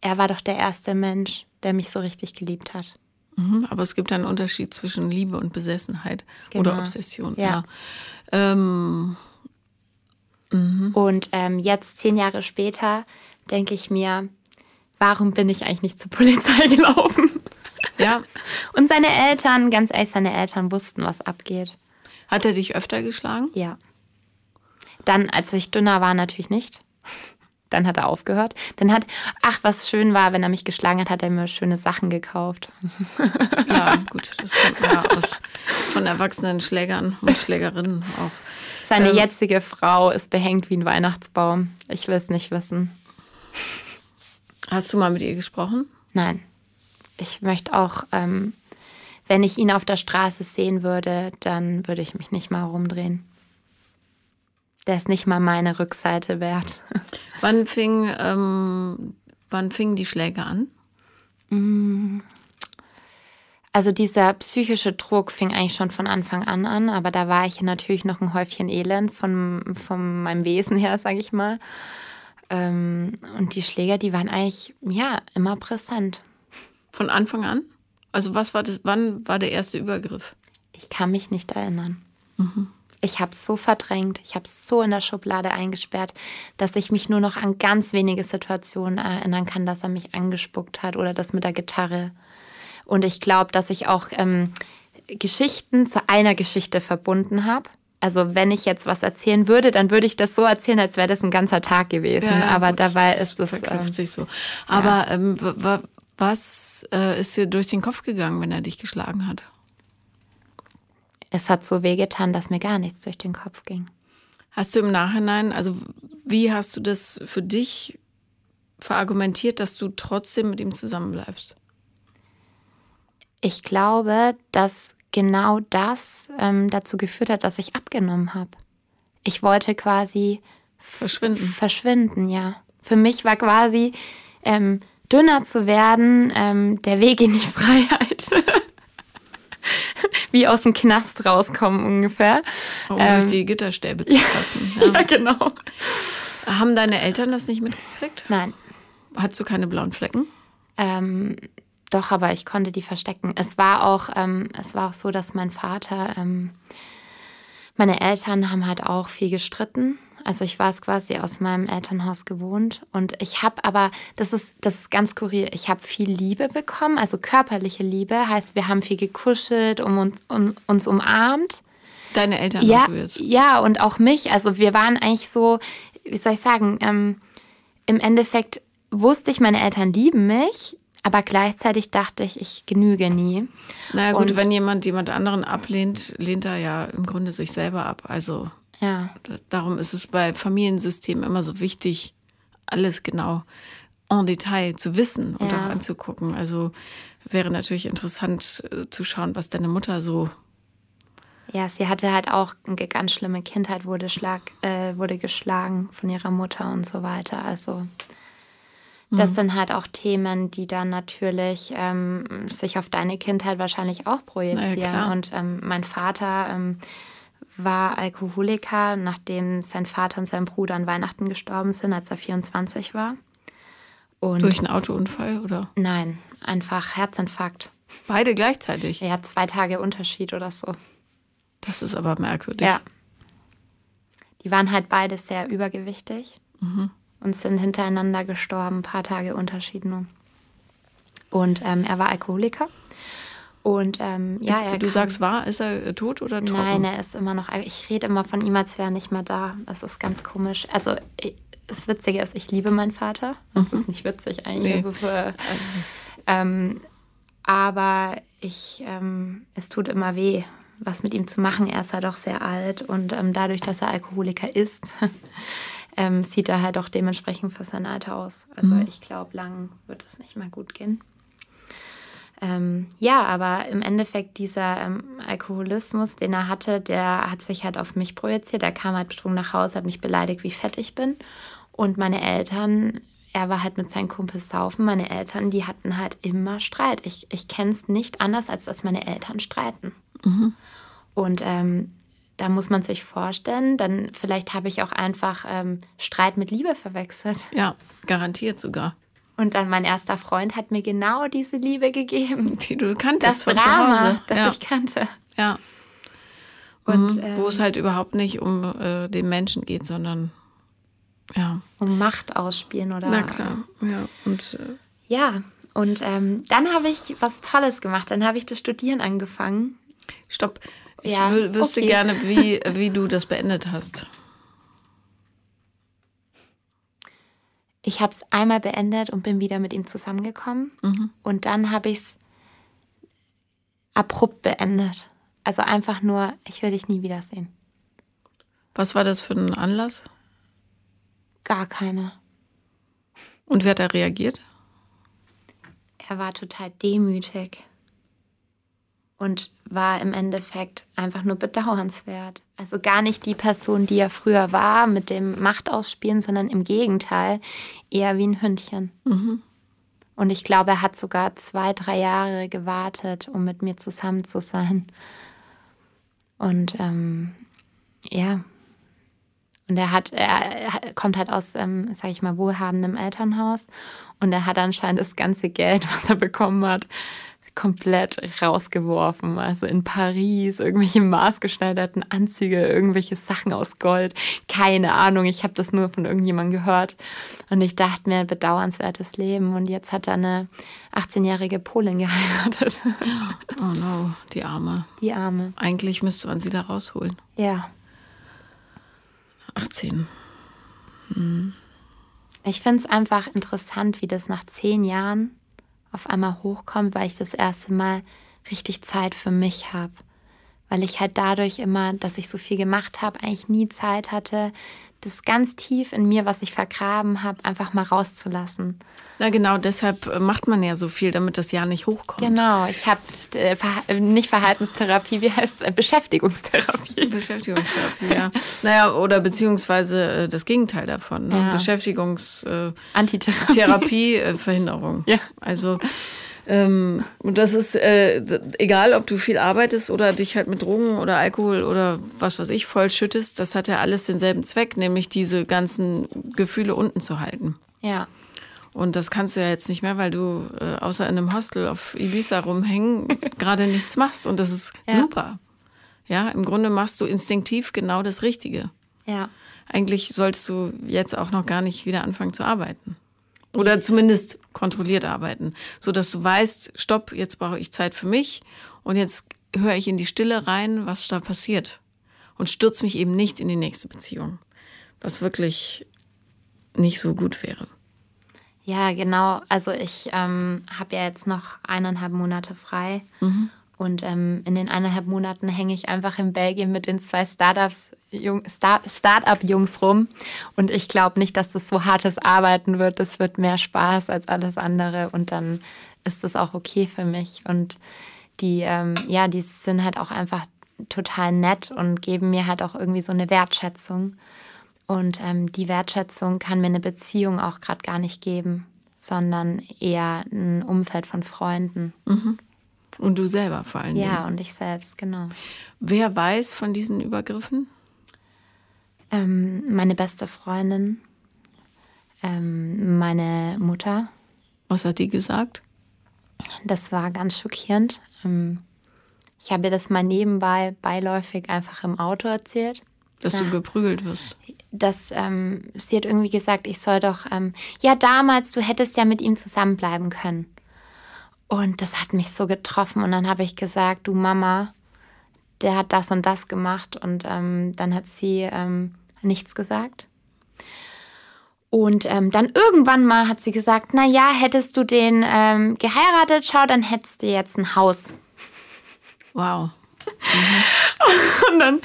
B: er war doch der erste Mensch, der mich so richtig geliebt hat.
A: Mhm, aber es gibt einen Unterschied zwischen Liebe und Besessenheit genau. oder Obsession.
B: Ja.
A: ja. Ähm,
B: mhm. Und ähm, jetzt, zehn Jahre später, denke ich mir, warum bin ich eigentlich nicht zur Polizei gelaufen?
A: Ja.
B: Und seine Eltern, ganz ehrlich, seine Eltern wussten, was abgeht.
A: Hat er dich öfter geschlagen?
B: Ja. Dann, als ich dünner war, natürlich nicht. Dann hat er aufgehört. Dann hat, ach, was schön war, wenn er mich geschlagen hat, hat er mir schöne Sachen gekauft.
A: Ja, gut, das kommt ja aus von erwachsenen Schlägern und Schlägerinnen auch.
B: Seine ähm, jetzige Frau ist behängt wie ein Weihnachtsbaum. Ich will es nicht wissen.
A: Hast du mal mit ihr gesprochen?
B: Nein. Ich möchte auch, ähm, wenn ich ihn auf der Straße sehen würde, dann würde ich mich nicht mal rumdrehen der ist nicht mal meine Rückseite wert.
A: Wann fing, ähm, wann fingen die Schläge an?
B: Mm. Also dieser psychische Druck fing eigentlich schon von Anfang an an, aber da war ich natürlich noch ein Häufchen Elend von, von meinem Wesen her, sage ich mal. Ähm, und die Schläger, die waren eigentlich ja immer präsent.
A: Von Anfang an? Also was war das? Wann war der erste Übergriff?
B: Ich kann mich nicht erinnern. Mhm ich habe es so verdrängt, ich habe es so in der Schublade eingesperrt, dass ich mich nur noch an ganz wenige Situationen erinnern kann, dass er mich angespuckt hat oder das mit der Gitarre. Und ich glaube, dass ich auch ähm, Geschichten zu einer Geschichte verbunden habe. Also wenn ich jetzt was erzählen würde, dann würde ich das so erzählen, als wäre das ein ganzer Tag gewesen. Ja, Aber gut, dabei ist es.
A: Ähm, sich so. Aber ja. ähm, was äh, ist dir durch den Kopf gegangen, wenn er dich geschlagen hat?
B: Es hat so wehgetan, dass mir gar nichts durch den Kopf ging.
A: Hast du im Nachhinein, also wie hast du das für dich verargumentiert, dass du trotzdem mit ihm zusammenbleibst?
B: Ich glaube, dass genau das ähm, dazu geführt hat, dass ich abgenommen habe. Ich wollte quasi
A: verschwinden.
B: Verschwinden, ja. Für mich war quasi ähm, dünner zu werden ähm, der Weg in die Freiheit. Wie aus dem Knast rauskommen ungefähr.
A: Um ähm, durch die Gitterstäbe zu passen. Ja.
B: ja, genau.
A: Haben deine Eltern das nicht mitgekriegt?
B: Nein.
A: Hattest du keine blauen Flecken?
B: Ähm, doch, aber ich konnte die verstecken. Es war auch, ähm, es war auch so, dass mein Vater, ähm, meine Eltern haben halt auch viel gestritten. Also ich war es quasi aus meinem Elternhaus gewohnt und ich habe aber, das ist, das ist ganz skurril, ich habe viel Liebe bekommen, also körperliche Liebe, heißt wir haben viel gekuschelt, um uns, um, uns umarmt.
A: Deine Eltern
B: ja,
A: du jetzt.
B: Ja, und auch mich. Also wir waren eigentlich so, wie soll ich sagen, ähm, im Endeffekt wusste ich, meine Eltern lieben mich, aber gleichzeitig dachte ich, ich genüge nie.
A: Naja gut, und wenn jemand jemand anderen ablehnt, lehnt er ja im Grunde sich selber ab. Also
B: ja.
A: Darum ist es bei Familiensystemen immer so wichtig, alles genau en Detail zu wissen und ja. auch anzugucken. Also wäre natürlich interessant äh, zu schauen, was deine Mutter so.
B: Ja, sie hatte halt auch eine ganz schlimme Kindheit, wurde, Schlag, äh, wurde geschlagen von ihrer Mutter und so weiter. Also das mhm. sind halt auch Themen, die dann natürlich ähm, sich auf deine Kindheit wahrscheinlich auch projizieren. Ja, und ähm, mein Vater ähm, war Alkoholiker, nachdem sein Vater und sein Bruder an Weihnachten gestorben sind, als er 24 war.
A: Und Durch einen Autounfall oder?
B: Nein, einfach Herzinfarkt.
A: Beide gleichzeitig?
B: Ja, zwei Tage Unterschied oder so.
A: Das ist aber merkwürdig.
B: Ja. Die waren halt beide sehr übergewichtig mhm. und sind hintereinander gestorben, ein paar Tage Unterschied nur. Und ähm, er war Alkoholiker und ähm, ja,
A: ist, du kann, sagst, war, ist er tot oder tot?
B: Nein, er ist immer noch. Ich rede immer von ihm, als wäre er nicht mehr da. Das ist ganz komisch. Also ich, das Witzige ist, ich liebe meinen Vater. Das mhm. ist nicht witzig eigentlich. Nee. Ist, äh, also. ähm, aber ich, ähm, es tut immer weh, was mit ihm zu machen. Er ist halt auch sehr alt und ähm, dadurch, dass er Alkoholiker ist, ähm, sieht er halt auch dementsprechend für sein Alter aus. Also mhm. ich glaube, lang wird es nicht mehr gut gehen. Ähm, ja, aber im Endeffekt dieser ähm, Alkoholismus, den er hatte, der hat sich halt auf mich projiziert. Er kam halt betrunken nach Hause, hat mich beleidigt, wie fett ich bin. Und meine Eltern, er war halt mit seinen Kumpels saufen. Meine Eltern, die hatten halt immer Streit. Ich, ich kenne es nicht anders, als dass meine Eltern streiten. Mhm. Und ähm, da muss man sich vorstellen, dann vielleicht habe ich auch einfach ähm, Streit mit Liebe verwechselt.
A: Ja, garantiert sogar.
B: Und dann mein erster Freund hat mir genau diese Liebe gegeben.
A: Die du kanntest
B: das
A: von
B: Drama,
A: zu Hause.
B: das
A: ja.
B: ich kannte.
A: Ja. Und, mhm. ähm, Wo es halt überhaupt nicht um äh, den Menschen geht, sondern ja.
B: Um Macht ausspielen oder.
A: Na klar, ja. Und, äh,
B: ja, und ähm, dann habe ich was Tolles gemacht. Dann habe ich das Studieren angefangen.
A: Stopp. Ich ja, wüsste okay. gerne, wie, wie du das beendet hast.
B: Ich habe es einmal beendet und bin wieder mit ihm zusammengekommen. Mhm. Und dann habe ich es abrupt beendet. Also einfach nur, ich will dich nie wiedersehen.
A: Was war das für ein Anlass?
B: Gar keine.
A: Und wer hat da reagiert?
B: Er war total demütig und war im Endeffekt einfach nur bedauernswert. Also gar nicht die Person, die er früher war, mit dem Machtausspielen, sondern im Gegenteil, eher wie ein Hündchen. Mhm. Und ich glaube, er hat sogar zwei, drei Jahre gewartet, um mit mir zusammen zu sein. Und ähm, ja, und er hat, er kommt halt aus, ähm, sag ich mal, wohlhabendem Elternhaus und er hat anscheinend das ganze Geld, was er bekommen hat, komplett rausgeworfen. Also in Paris, irgendwelche maßgeschneiderten Anzüge, irgendwelche Sachen aus Gold. Keine Ahnung, ich habe das nur von irgendjemandem gehört. Und ich dachte mir, bedauernswertes Leben. Und jetzt hat er eine 18-jährige Polin geheiratet.
A: Oh no, die Arme.
B: Die Arme.
A: Eigentlich müsste man sie da rausholen.
B: Ja.
A: 18. Hm.
B: Ich finde es einfach interessant, wie das nach zehn Jahren auf einmal hochkommt, weil ich das erste Mal richtig Zeit für mich habe. Weil ich halt dadurch immer, dass ich so viel gemacht habe, eigentlich nie Zeit hatte, das ganz tief in mir, was ich vergraben habe, einfach mal rauszulassen.
A: Na genau, deshalb äh, macht man ja so viel, damit das Jahr nicht hochkommt.
B: Genau, ich habe äh, äh, nicht Verhaltenstherapie, wie heißt es? Beschäftigungstherapie.
A: Beschäftigungstherapie, ja. naja, oder beziehungsweise äh, das Gegenteil davon. Ne? Ja. Beschäftigungs... Äh,
B: Antitherapie.
A: Therapieverhinderung. ja. Also ähm, und das ist äh, egal, ob du viel arbeitest oder dich halt mit Drogen oder Alkohol oder was weiß ich voll schüttest, das hat ja alles denselben Zweck, nämlich diese ganzen Gefühle unten zu halten.
B: Ja.
A: Und das kannst du ja jetzt nicht mehr, weil du äh, außer in einem Hostel auf Ibiza rumhängen gerade nichts machst. Und das ist ja. super. Ja, im Grunde machst du instinktiv genau das Richtige.
B: Ja.
A: Eigentlich solltest du jetzt auch noch gar nicht wieder anfangen zu arbeiten. Oder zumindest kontrolliert arbeiten, so dass du weißt, stopp, jetzt brauche ich Zeit für mich und jetzt höre ich in die Stille rein, was da passiert und stürze mich eben nicht in die nächste Beziehung, was wirklich nicht so gut wäre.
B: Ja, genau. Also ich ähm, habe ja jetzt noch eineinhalb Monate frei. Mhm. Und ähm, in den eineinhalb Monaten hänge ich einfach in Belgien mit den zwei Startups Start-up-Jungs rum. Und ich glaube nicht, dass das so hartes Arbeiten wird. Das wird mehr Spaß als alles andere. Und dann ist das auch okay für mich. Und die, ähm, ja, die sind halt auch einfach total nett und geben mir halt auch irgendwie so eine Wertschätzung. Und ähm, die Wertschätzung kann mir eine Beziehung auch gerade gar nicht geben, sondern eher ein Umfeld von Freunden.
A: Mhm. Und du selber vor allem.
B: Ja, und ich selbst, genau.
A: Wer weiß von diesen Übergriffen?
B: Ähm, meine beste Freundin, ähm, meine Mutter.
A: Was hat die gesagt?
B: Das war ganz schockierend. Ähm, ich habe ihr das mal nebenbei beiläufig einfach im Auto erzählt.
A: Dass du geprügelt wirst.
B: Das, ähm, sie hat irgendwie gesagt, ich soll doch, ähm, ja, damals, du hättest ja mit ihm zusammenbleiben können. Und das hat mich so getroffen. Und dann habe ich gesagt, du Mama, der hat das und das gemacht. Und ähm, dann hat sie ähm, nichts gesagt. Und ähm, dann irgendwann mal hat sie gesagt, na ja, hättest du den ähm, geheiratet, schau, dann hättest du jetzt ein Haus.
A: Wow.
B: Mhm. und dann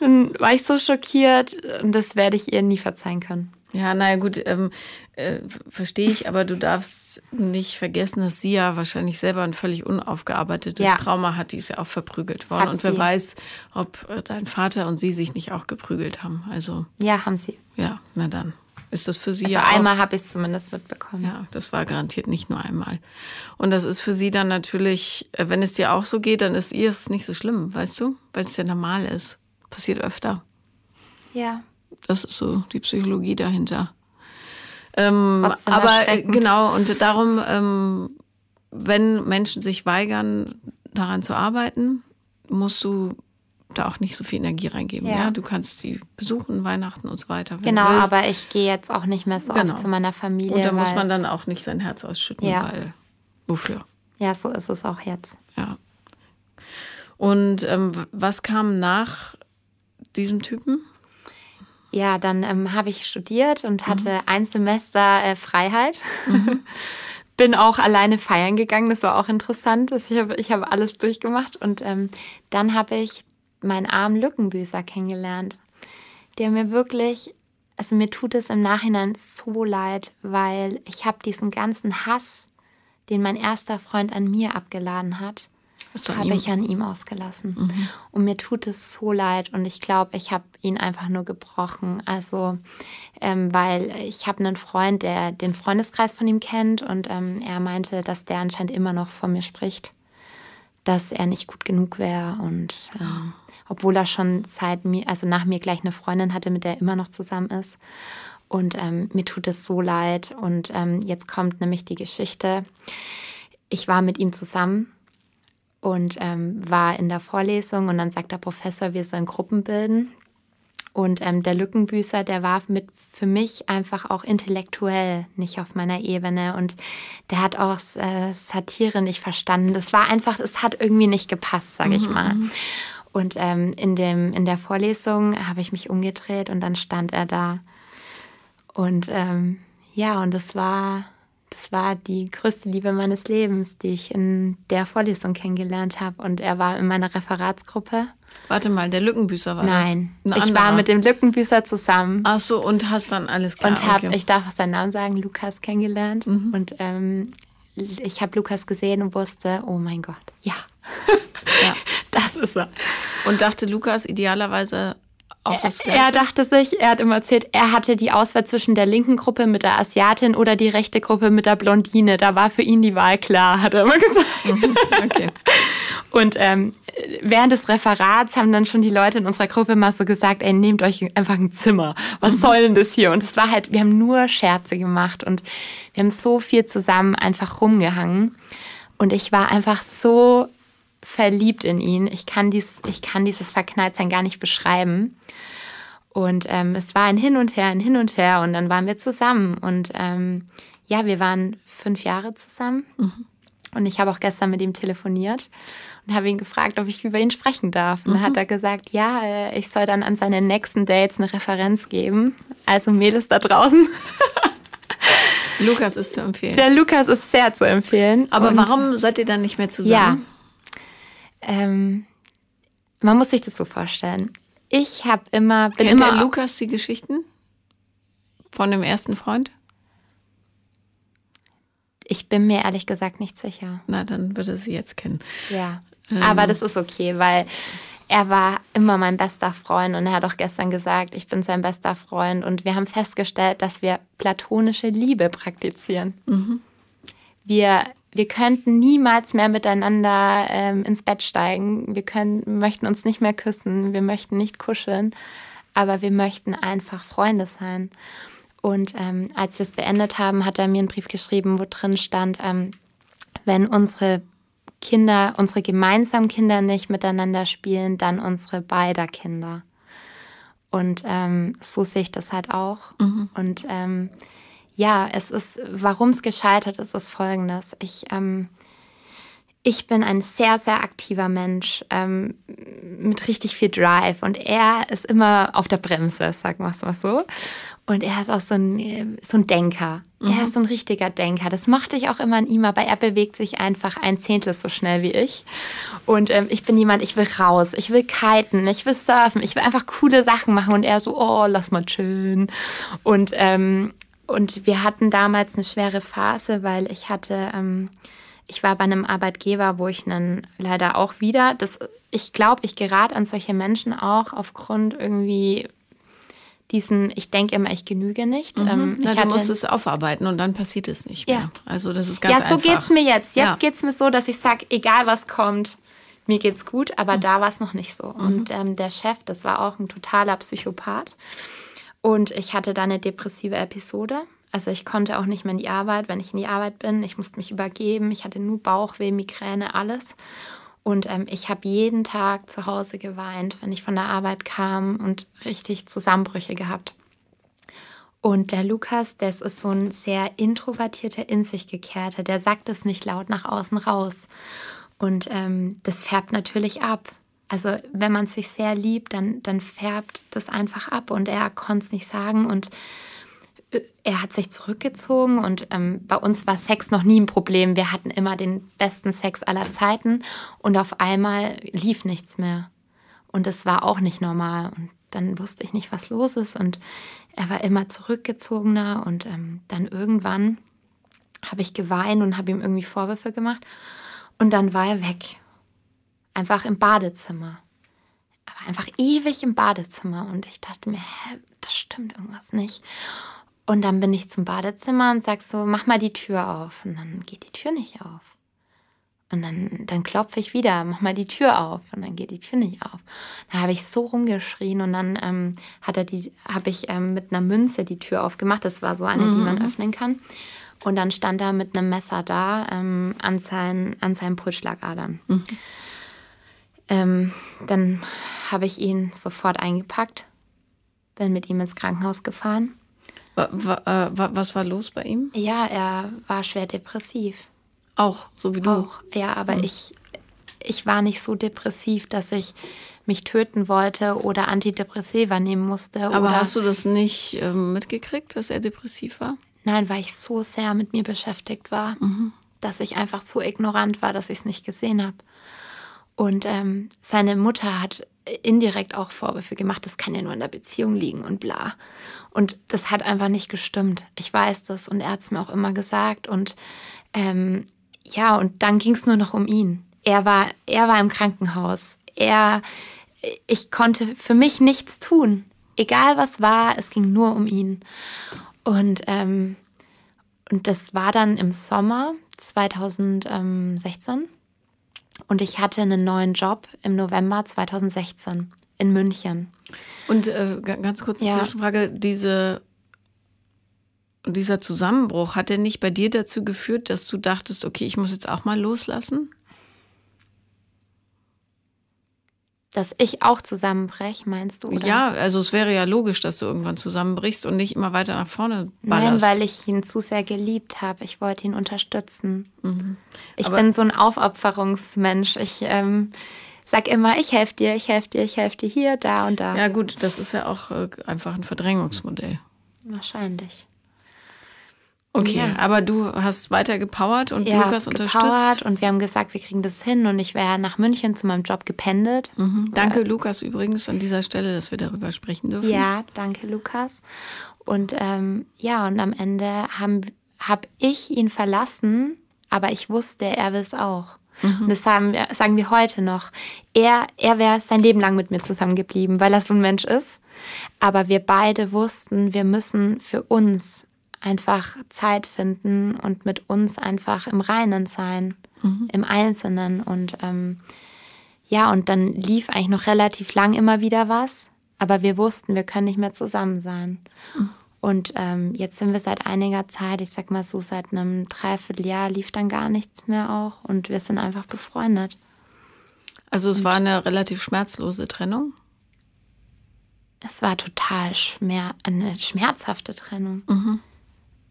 B: Dann war ich so schockiert und das werde ich ihr nie verzeihen können.
A: Ja, naja, gut, ähm, äh, verstehe ich, aber du darfst nicht vergessen, dass sie ja wahrscheinlich selber ein völlig unaufgearbeitetes ja. Trauma hat. Die ist ja auch verprügelt worden. Hat und wer sie. weiß, ob äh, dein Vater und sie sich nicht auch geprügelt haben. Also.
B: Ja, haben sie.
A: Ja, na dann. Ist das für sie
B: also
A: ja
B: einmal habe ich es zumindest mitbekommen.
A: Ja, das war garantiert nicht nur einmal. Und das ist für sie dann natürlich, äh, wenn es dir auch so geht, dann ist ihr es nicht so schlimm, weißt du? Weil es ja normal ist. Passiert öfter.
B: Ja.
A: Das ist so die Psychologie dahinter. Ähm, aber genau, und darum, ähm, wenn Menschen sich weigern, daran zu arbeiten, musst du da auch nicht so viel Energie reingeben. Ja. ja? Du kannst sie besuchen, Weihnachten und so weiter.
B: Genau, aber ich gehe jetzt auch nicht mehr so genau. oft zu meiner Familie.
A: Und da muss man dann auch nicht sein Herz ausschütten, ja. weil wofür?
B: Ja, so ist es auch jetzt.
A: Ja. Und ähm, was kam nach diesem Typen?
B: Ja, dann ähm, habe ich studiert und hatte mhm. ein Semester äh, Freiheit. Mhm. Bin auch alleine feiern gegangen, das war auch interessant. Ich habe ich hab alles durchgemacht und ähm, dann habe ich meinen armen Lückenbüßer kennengelernt, der mir wirklich, also mir tut es im Nachhinein so leid, weil ich habe diesen ganzen Hass, den mein erster Freund an mir abgeladen hat, habe ich an ihm ausgelassen. Mhm. Und mir tut es so leid und ich glaube, ich habe ihn einfach nur gebrochen. Also, ähm, weil ich habe einen Freund, der den Freundeskreis von ihm kennt und ähm, er meinte, dass der anscheinend immer noch von mir spricht, dass er nicht gut genug wäre und ähm, obwohl er schon seit mir, also nach mir gleich eine Freundin hatte, mit der er immer noch zusammen ist. Und ähm, mir tut es so leid. Und ähm, jetzt kommt nämlich die Geschichte. Ich war mit ihm zusammen und ähm, war in der Vorlesung und dann sagt der Professor, wir sollen Gruppen bilden. Und ähm, der Lückenbüßer, der war mit für mich einfach auch intellektuell nicht auf meiner Ebene und der hat auch äh, Satire nicht verstanden. Das war einfach, es hat irgendwie nicht gepasst, sage ich mhm, mal. Mhm. Und ähm, in, dem, in der Vorlesung habe ich mich umgedreht und dann stand er da. Und ähm, ja, und das war das war die größte Liebe meines Lebens, die ich in der Vorlesung kennengelernt habe. Und er war in meiner Referatsgruppe.
A: Warte mal, der Lückenbüßer war
B: Nein, das? Nein, ich war mit dem Lückenbüßer zusammen.
A: Ach so, und hast dann alles klar.
B: Und habe, okay. ich darf seinen Namen sagen, Lukas kennengelernt. Mhm. Und ähm, ich habe Lukas gesehen und wusste, oh mein Gott, ja. ja. das ist er.
A: Und dachte Lukas idealerweise auch das
B: Gleiche? Er dachte sich, er hat immer erzählt, er hatte die Auswahl zwischen der linken Gruppe mit der Asiatin oder die rechte Gruppe mit der Blondine. Da war für ihn die Wahl klar, hat er immer gesagt. Mhm, okay. Und ähm, während des Referats haben dann schon die Leute in unserer Gruppe mal so gesagt, ey, nehmt euch einfach ein Zimmer. Was mhm. soll denn das hier? Und es war halt, wir haben nur Scherze gemacht und wir haben so viel zusammen einfach rumgehangen. Und ich war einfach so verliebt in ihn. Ich kann, dies, ich kann dieses Verknalltsein gar nicht beschreiben. Und ähm, es war ein Hin und Her, ein Hin und Her. Und dann waren wir zusammen. Und ähm, ja, wir waren fünf Jahre zusammen. Mhm. Und ich habe auch gestern mit ihm telefoniert und habe ihn gefragt, ob ich über ihn sprechen darf. Und mhm. dann hat er gesagt, ja, äh, ich soll dann an seinen nächsten Dates eine Referenz geben. Also Mädels da draußen.
A: Lukas ist zu empfehlen.
B: Der Lukas ist sehr zu empfehlen.
A: Aber und warum seid ihr dann nicht mehr zusammen?
B: Ja, ähm, man muss sich das so vorstellen. Ich habe immer.
A: Bin Kennt immer der Lukas die Geschichten von dem ersten Freund?
B: Ich bin mir ehrlich gesagt nicht sicher.
A: Na, dann würde sie jetzt kennen.
B: Ja. Ähm. Aber das ist okay, weil er war immer mein bester Freund und er hat auch gestern gesagt, ich bin sein bester Freund und wir haben festgestellt, dass wir platonische Liebe praktizieren. Mhm. Wir wir könnten niemals mehr miteinander ähm, ins Bett steigen. Wir können, möchten uns nicht mehr küssen, wir möchten nicht kuscheln, aber wir möchten einfach Freunde sein. Und ähm, als wir es beendet haben, hat er mir einen Brief geschrieben, wo drin stand, ähm, wenn unsere Kinder, unsere gemeinsamen Kinder nicht miteinander spielen, dann unsere beider Kinder. Und ähm, so sehe ich das halt auch. Mhm. Und ähm, ja, es ist, warum es gescheitert ist, ist folgendes. Ich, ähm, ich bin ein sehr, sehr aktiver Mensch ähm, mit richtig viel Drive und er ist immer auf der Bremse, sagen wir es mal so. Und er ist auch so ein, so ein Denker. Mhm. Er ist so ein richtiger Denker. Das mochte ich auch immer an ihm, aber er bewegt sich einfach ein Zehntel so schnell wie ich. Und ähm, ich bin jemand, ich will raus, ich will kiten, ich will surfen, ich will einfach coole Sachen machen. Und er so, oh, lass mal chillen. Und, ähm, und wir hatten damals eine schwere Phase, weil ich hatte... Ähm, ich war bei einem Arbeitgeber, wo ich dann leider auch wieder, das, ich glaube, ich gerate an solche Menschen auch aufgrund irgendwie diesen, ich denke immer, ich genüge nicht.
A: Mhm.
B: Ähm,
A: Na,
B: ich
A: du
B: hatte,
A: musst es aufarbeiten und dann passiert es nicht mehr.
B: Ja.
A: Also das ist ganz
B: ja, so
A: einfach.
B: geht's mir jetzt. Jetzt
A: Ja.
B: geht's mir so, dass ich sage, egal was kommt, mir geht's gut, aber
A: Mhm.
B: da war es noch nicht so. Und ähm, der Chef, das war auch ein totaler Psychopath. Und ich hatte da eine depressive Episode. Also ich konnte auch nicht mehr in die Arbeit, wenn ich in die Arbeit bin. Ich musste mich übergeben. Ich hatte nur Bauchweh, Migräne, alles. Und ähm, ich habe jeden Tag zu Hause geweint, wenn ich von der Arbeit kam und richtig Zusammenbrüche gehabt. Und der Lukas, das ist so ein sehr introvertierter, in sich gekehrter, der sagt es nicht laut nach außen raus. Und ähm, das färbt natürlich ab. Also wenn man sich sehr liebt, dann, dann färbt das einfach ab. Und er konnte es nicht sagen. Und äh, er hat sich zurückgezogen. Und ähm, bei uns war Sex noch nie ein Problem. Wir hatten immer den besten Sex aller Zeiten. Und auf einmal lief nichts mehr. Und das war auch nicht normal. Und dann wusste ich nicht, was los ist. Und er war immer zurückgezogener. Und ähm, dann irgendwann habe ich geweint und habe ihm irgendwie Vorwürfe gemacht. Und dann war er weg. Einfach im Badezimmer. Aber einfach ewig im Badezimmer. Und ich dachte mir, hä, das stimmt irgendwas nicht. Und dann bin ich zum Badezimmer und sag so, mach mal die Tür auf. Und dann geht die Tür nicht auf. Und dann, dann klopfe ich wieder, mach mal die Tür auf. Und dann geht die Tür nicht auf. Da habe ich so rumgeschrien und dann ähm, hat er die, habe ich ähm, mit einer Münze die Tür aufgemacht. Das war so eine, die man öffnen kann. Und dann stand er mit einem Messer da ähm, an, seinen, an seinen Pulsschlagadern. Ähm, dann habe ich ihn sofort eingepackt, bin mit ihm ins Krankenhaus gefahren.
A: Äh, wa- Was war los bei ihm?
B: Ja, er war schwer depressiv.
A: Auch, so wie du.
B: Auch. Ja, aber ich, ich war nicht so depressiv, dass ich mich töten wollte oder Antidepressiva nehmen musste.
A: Aber
B: oder
A: hast du das nicht ähm, mitgekriegt, dass er depressiv war?
B: Nein, weil ich so sehr mit mir beschäftigt war, dass ich einfach so ignorant war, dass ich es nicht gesehen habe. Und ähm, seine Mutter hat indirekt auch Vorwürfe gemacht, das kann ja nur in der Beziehung liegen und bla. Und das hat einfach nicht gestimmt. Ich weiß das und er hat es mir auch immer gesagt. Und ähm, ja, und dann ging es nur noch um ihn. Er war, er war im Krankenhaus. Er, ich konnte für mich nichts tun. Egal was war, es ging nur um ihn. Und, ähm, und das war dann im Sommer 2016. Und ich hatte einen neuen Job im November 2016 in München.
A: Und äh, ga- ganz kurz
B: Ja.
A: Zwischenfrage, diese, dieser Zusammenbruch, hat der nicht bei dir dazu geführt, dass du dachtest, okay, ich muss jetzt auch mal loslassen?
B: Dass ich auch zusammenbreche, meinst du? Oder?
A: Ja, also es wäre ja logisch, dass du irgendwann zusammenbrichst und nicht immer weiter nach vorne
B: Nein,
A: ballerst.
B: weil ich ihn zu sehr geliebt habe. Ich wollte ihn unterstützen. Ich
A: Aber-
B: bin so ein Aufopferungsmensch. Ich ähm, sag immer, ich helfe dir, ich helfe dir, ich helfe dir hier, da und da.
A: ja gut, das ist ja auch äh, einfach ein Verdrängungsmodell.
B: Wahrscheinlich.
A: Okay,
B: Ja.
A: aber du hast weiter gepowert und
B: Ja,
A: Lukas unterstützt.
B: und wir haben gesagt, wir kriegen das hin und ich wäre nach München zu meinem Job gependelt.
A: Mhm. Danke, Lukas, übrigens an dieser Stelle, dass wir darüber sprechen dürfen.
B: Ja, danke, Lukas. Und ähm, ja, und am Ende habe hab ich ihn verlassen, aber ich wusste, er will es auch. Und das haben sagen wir heute noch. Er, er wäre sein Leben lang mit mir zusammengeblieben, weil er so ein Mensch ist. Aber wir beide wussten, wir müssen für uns einfach Zeit finden und mit uns einfach im Reinen sein, im Einzelnen. Und ähm, ja, und dann lief eigentlich noch relativ lang immer wieder was, aber wir wussten, wir können nicht mehr zusammen sein. Und ähm, jetzt sind wir seit einiger Zeit, ich sag mal so seit einem Dreivierteljahr, lief dann gar nichts mehr auch und wir sind einfach befreundet.
A: Also es war eine relativ schmerzlose Trennung.
B: Es war total schmer eine schmerzhafte Trennung.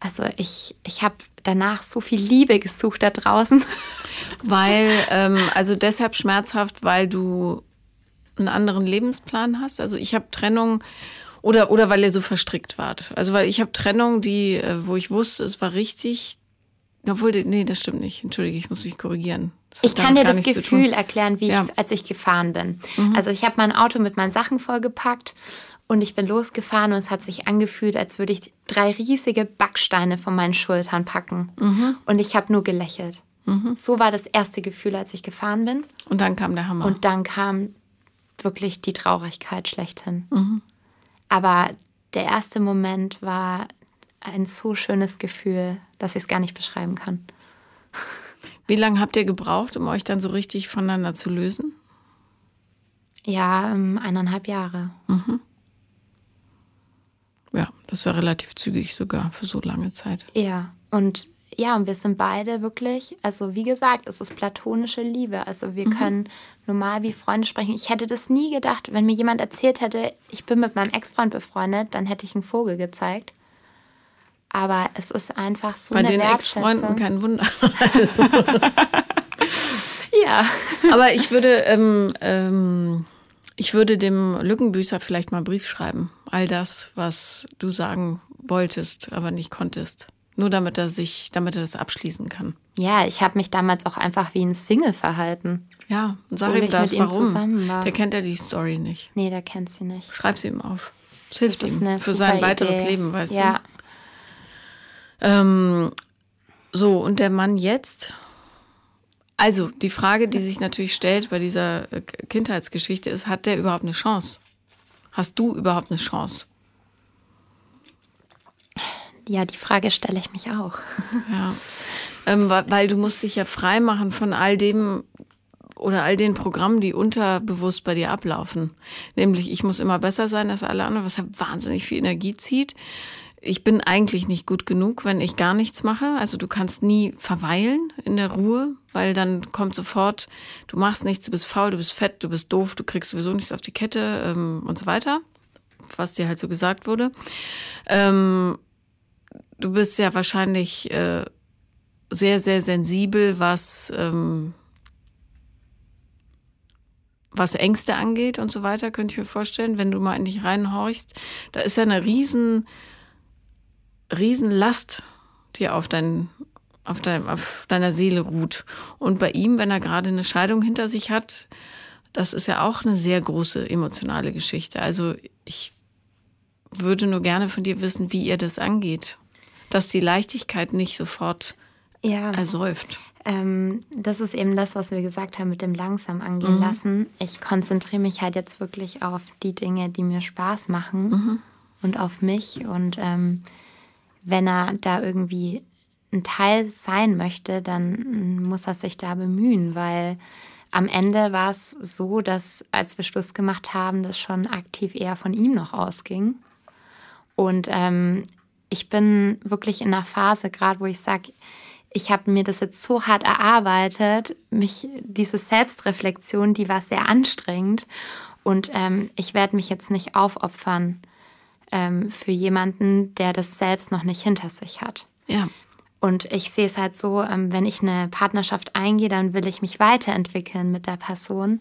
B: Also ich, ich habe danach so viel Liebe gesucht da draußen.
A: Weil, ähm, also deshalb schmerzhaft, weil du einen anderen Lebensplan hast. Also ich habe Trennung oder, oder weil ihr so verstrickt wart. Also weil ich habe Trennung, die, äh, wo ich wusste, es war richtig. Obwohl, nee, das stimmt nicht. Entschuldige, ich muss mich korrigieren.
B: Ich kann dir das Gefühl erklären, wie ja. ich, als ich gefahren bin. Mhm. Also ich habe mein Auto mit meinen Sachen vollgepackt und ich bin losgefahren und es hat sich angefühlt, als würde ich drei riesige Backsteine von meinen Schultern packen. Mhm. Und ich habe nur gelächelt. Mhm. So war das erste Gefühl, als ich gefahren bin.
A: Und dann kam der Hammer.
B: Und dann kam wirklich die Traurigkeit schlechthin. Mhm. Aber der erste Moment war ein so schönes Gefühl, dass ich es gar nicht beschreiben kann.
A: Wie lange habt ihr gebraucht, um euch dann so richtig voneinander zu lösen?
B: Ja, ähm, eineinhalb Jahre. Mhm.
A: Ja, das ja relativ zügig sogar für so lange Zeit.
B: Ja, und ja, und wir sind beide wirklich, also wie gesagt, es ist platonische Liebe. Also wir mhm. können normal wie Freunde sprechen. Ich hätte das nie gedacht, wenn mir jemand erzählt hätte, ich bin mit meinem Ex-Freund befreundet, dann hätte ich einen Vogel gezeigt. Aber es ist einfach so
A: Bei
B: eine
A: den Ex-Freunden kein Wunder. Also.
B: ja.
A: Aber ich würde, ähm, ähm, ich würde dem Lückenbüßer vielleicht mal einen Brief schreiben. All das, was du sagen wolltest, aber nicht konntest. Nur damit er sich, damit er das abschließen kann.
B: Ja, ich habe mich damals auch einfach wie ein Single verhalten.
A: Ja, und sag ihm das, warum. Der kennt ja die Story nicht.
B: Nee, der kennt sie nicht.
A: Schreib sie ihm auf. Es hilft ihm für sein weiteres Idee. Leben, weißt ja. du. Ähm, so, und der Mann jetzt? Also, die Frage, die sich natürlich stellt bei dieser äh, Kindheitsgeschichte ist, hat der überhaupt eine Chance? Hast du überhaupt eine Chance?
B: Ja, die Frage stelle ich mich auch.
A: Ja, ähm, weil du musst dich ja frei machen von all dem oder all den Programmen, die unterbewusst bei dir ablaufen. Nämlich, ich muss immer besser sein als alle anderen, was ja wahnsinnig viel Energie zieht ich bin eigentlich nicht gut genug, wenn ich gar nichts mache. Also du kannst nie verweilen in der Ruhe, weil dann kommt sofort, du machst nichts, du bist faul, du bist fett, du bist doof, du kriegst sowieso nichts auf die Kette ähm, und so weiter, was dir halt so gesagt wurde. Ähm, du bist ja wahrscheinlich äh, sehr, sehr sensibel, was, ähm, was Ängste angeht und so weiter, könnte ich mir vorstellen, wenn du mal in dich reinhorchst. Da ist ja eine riesen Riesenlast, die auf, dein, auf, dein, auf deiner Seele ruht. Und bei ihm, wenn er gerade eine Scheidung hinter sich hat, das ist ja auch eine sehr große emotionale Geschichte. Also ich würde nur gerne von dir wissen, wie ihr das angeht. Dass die Leichtigkeit nicht sofort ja. ersäuft.
B: Ähm, das ist eben das, was wir gesagt haben mit dem langsam angehen mhm. lassen. Ich konzentriere mich halt jetzt wirklich auf die Dinge, die mir Spaß machen mhm. und auf mich. Und ähm, wenn er da irgendwie ein Teil sein möchte, dann muss er sich da bemühen, weil am Ende war es so, dass als wir Schluss gemacht haben, das schon aktiv eher von ihm noch ausging. Und ähm, ich bin wirklich in einer Phase gerade, wo ich sage, ich habe mir das jetzt so hart erarbeitet, mich diese Selbstreflexion, die war sehr anstrengend und ähm, ich werde mich jetzt nicht aufopfern ähm, für jemanden, der das selbst noch nicht hinter sich hat.
A: Ja.
B: Und ich sehe es halt so, ähm, wenn ich eine Partnerschaft eingehe, dann will ich mich weiterentwickeln mit der Person.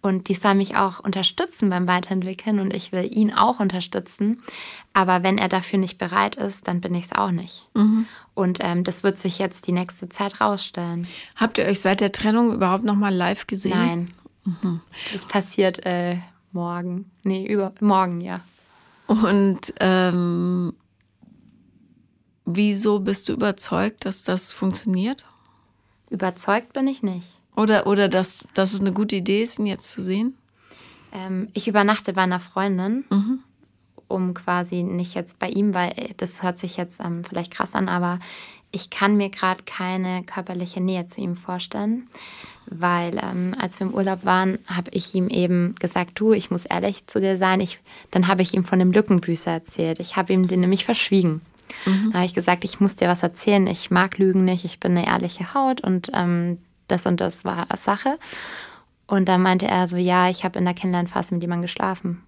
B: Und die soll mich auch unterstützen beim Weiterentwickeln und ich will ihn auch unterstützen. Aber wenn er dafür nicht bereit ist, dann bin ich es auch nicht. Mhm. Und ähm, das wird sich jetzt die nächste Zeit rausstellen.
A: Habt ihr euch seit der Trennung überhaupt noch mal live gesehen?
B: Nein. Mhm. Das passiert äh, morgen. Nee, über morgen, ja.
A: Und ähm, wieso bist du überzeugt, dass das funktioniert?
B: Überzeugt bin ich nicht.
A: Oder, oder dass, dass es eine gute Idee ist, ihn jetzt zu sehen?
B: Ähm, ich übernachte bei einer Freundin, mhm. um quasi nicht jetzt bei ihm, weil das hört sich jetzt ähm, vielleicht krass an, aber ich kann mir gerade keine körperliche Nähe zu ihm vorstellen, weil ähm, als wir im Urlaub waren, habe ich ihm eben gesagt, du, ich muss ehrlich zu dir sein. Ich, dann habe ich ihm von dem Lückenbüßer erzählt. Ich habe ihm den nämlich verschwiegen. Mhm. Da habe ich gesagt, ich muss dir was erzählen. Ich mag Lügen nicht. Ich bin eine ehrliche Haut und ähm, das und das war Sache. Und dann meinte er so, ja, ich habe in der Kennenlernphase mit jemandem geschlafen.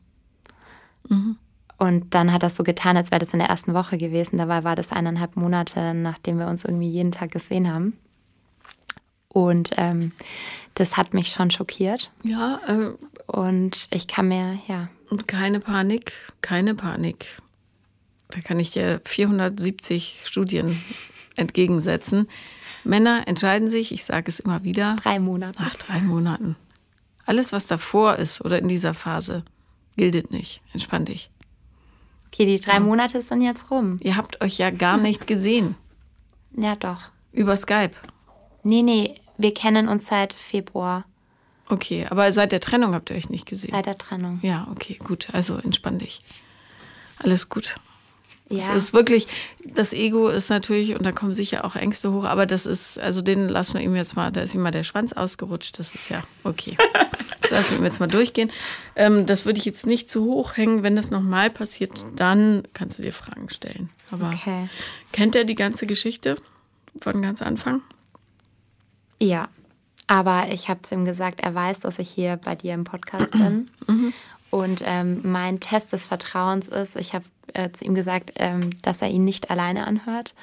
B: Mhm. Und dann hat das so getan, als wäre das in der ersten Woche gewesen. Dabei war das eineinhalb Monate, nachdem wir uns irgendwie jeden Tag gesehen haben. Und ähm, das hat mich schon schockiert.
A: Ja, äh,
B: Und ich kann mir, ja,
A: und keine Panik, keine Panik. Da kann ich dir 470 Studien entgegensetzen. Männer entscheiden sich, ich sage es immer wieder,
B: drei Monate.
A: nach drei Monaten. Alles, was davor ist oder in dieser Phase, gilt nicht. Entspann dich.
B: Okay, die drei Monate sind jetzt rum.
A: Ihr habt euch ja gar nicht gesehen.
B: Ja, doch.
A: Über Skype.
B: Nee, nee, wir kennen uns seit Februar,
A: Okay, aber seit der Trennung habt ihr euch nicht gesehen.
B: seit der Trennung.
A: Ja, okay, gut. Also entspann dich. Alles gut. Es
B: Ja,
A: ist wirklich, das Ego ist natürlich, und da kommen sicher auch Ängste hoch, aber das ist, also den lassen wir ihm jetzt mal, da ist ihm mal der Schwanz ausgerutscht, das ist ja okay. Das lassen wir jetzt mal durchgehen. Ähm, das würde ich jetzt nicht zu hoch hängen. Wenn das nochmal passiert, dann kannst du dir Fragen stellen. Aber
B: okay.
A: kennt er die ganze Geschichte von ganz Anfang?
B: Ja, aber ich habe zu ihm gesagt, er weiß, dass ich hier bei dir im Podcast bin. Und ähm, mein Test des Vertrauens ist, ich habe äh, zu ihm gesagt, ähm, dass er ihn nicht alleine anhört.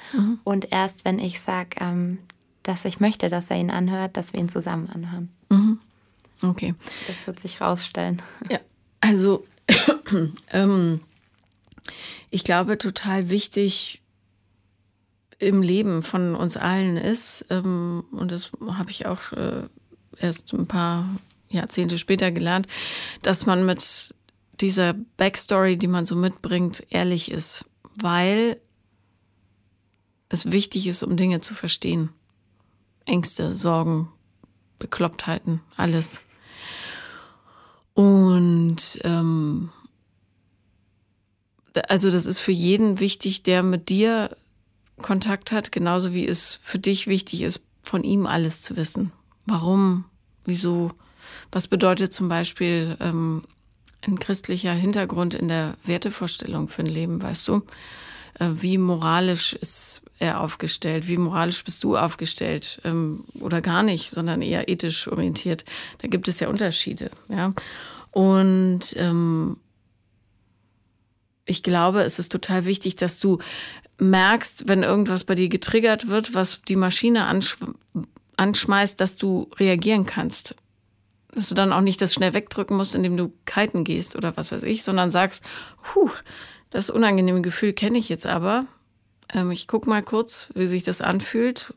B: Und erst wenn ich sage, ähm, dass ich möchte, dass er ihn anhört, dass wir ihn zusammen anhören.
A: Okay.
B: Das wird sich rausstellen.
A: Ja, also ähm, ich glaube, total wichtig im Leben von uns allen ist, ähm, und das habe ich auch äh, erst ein paar Jahrzehnte später gelernt, dass man mit dieser Backstory, die man so mitbringt, ehrlich ist, weil es wichtig ist, um Dinge zu verstehen. Ängste, Sorgen, Beklopptheiten, alles. Und ähm, also das ist für jeden wichtig, der mit dir Kontakt hat, genauso wie es für dich wichtig ist, von ihm alles zu wissen. Warum, wieso, was bedeutet zum Beispiel ähm, ein christlicher Hintergrund in der Wertevorstellung für ein Leben, weißt du? Äh, wie moralisch ist er aufgestellt? Wie moralisch bist du aufgestellt? Ähm, oder gar nicht, sondern eher ethisch orientiert. Da gibt es ja Unterschiede, ja. Und ähm, ich glaube, es ist total wichtig, dass du merkst, wenn irgendwas bei dir getriggert wird, was die Maschine ansch anschmeißt, dass du reagieren kannst. Dass du dann auch nicht das schnell wegdrücken musst, indem du kiten gehst oder was weiß ich, sondern sagst, puh, das unangenehme Gefühl kenne ich jetzt aber. Ähm, ich guck mal kurz, wie sich das anfühlt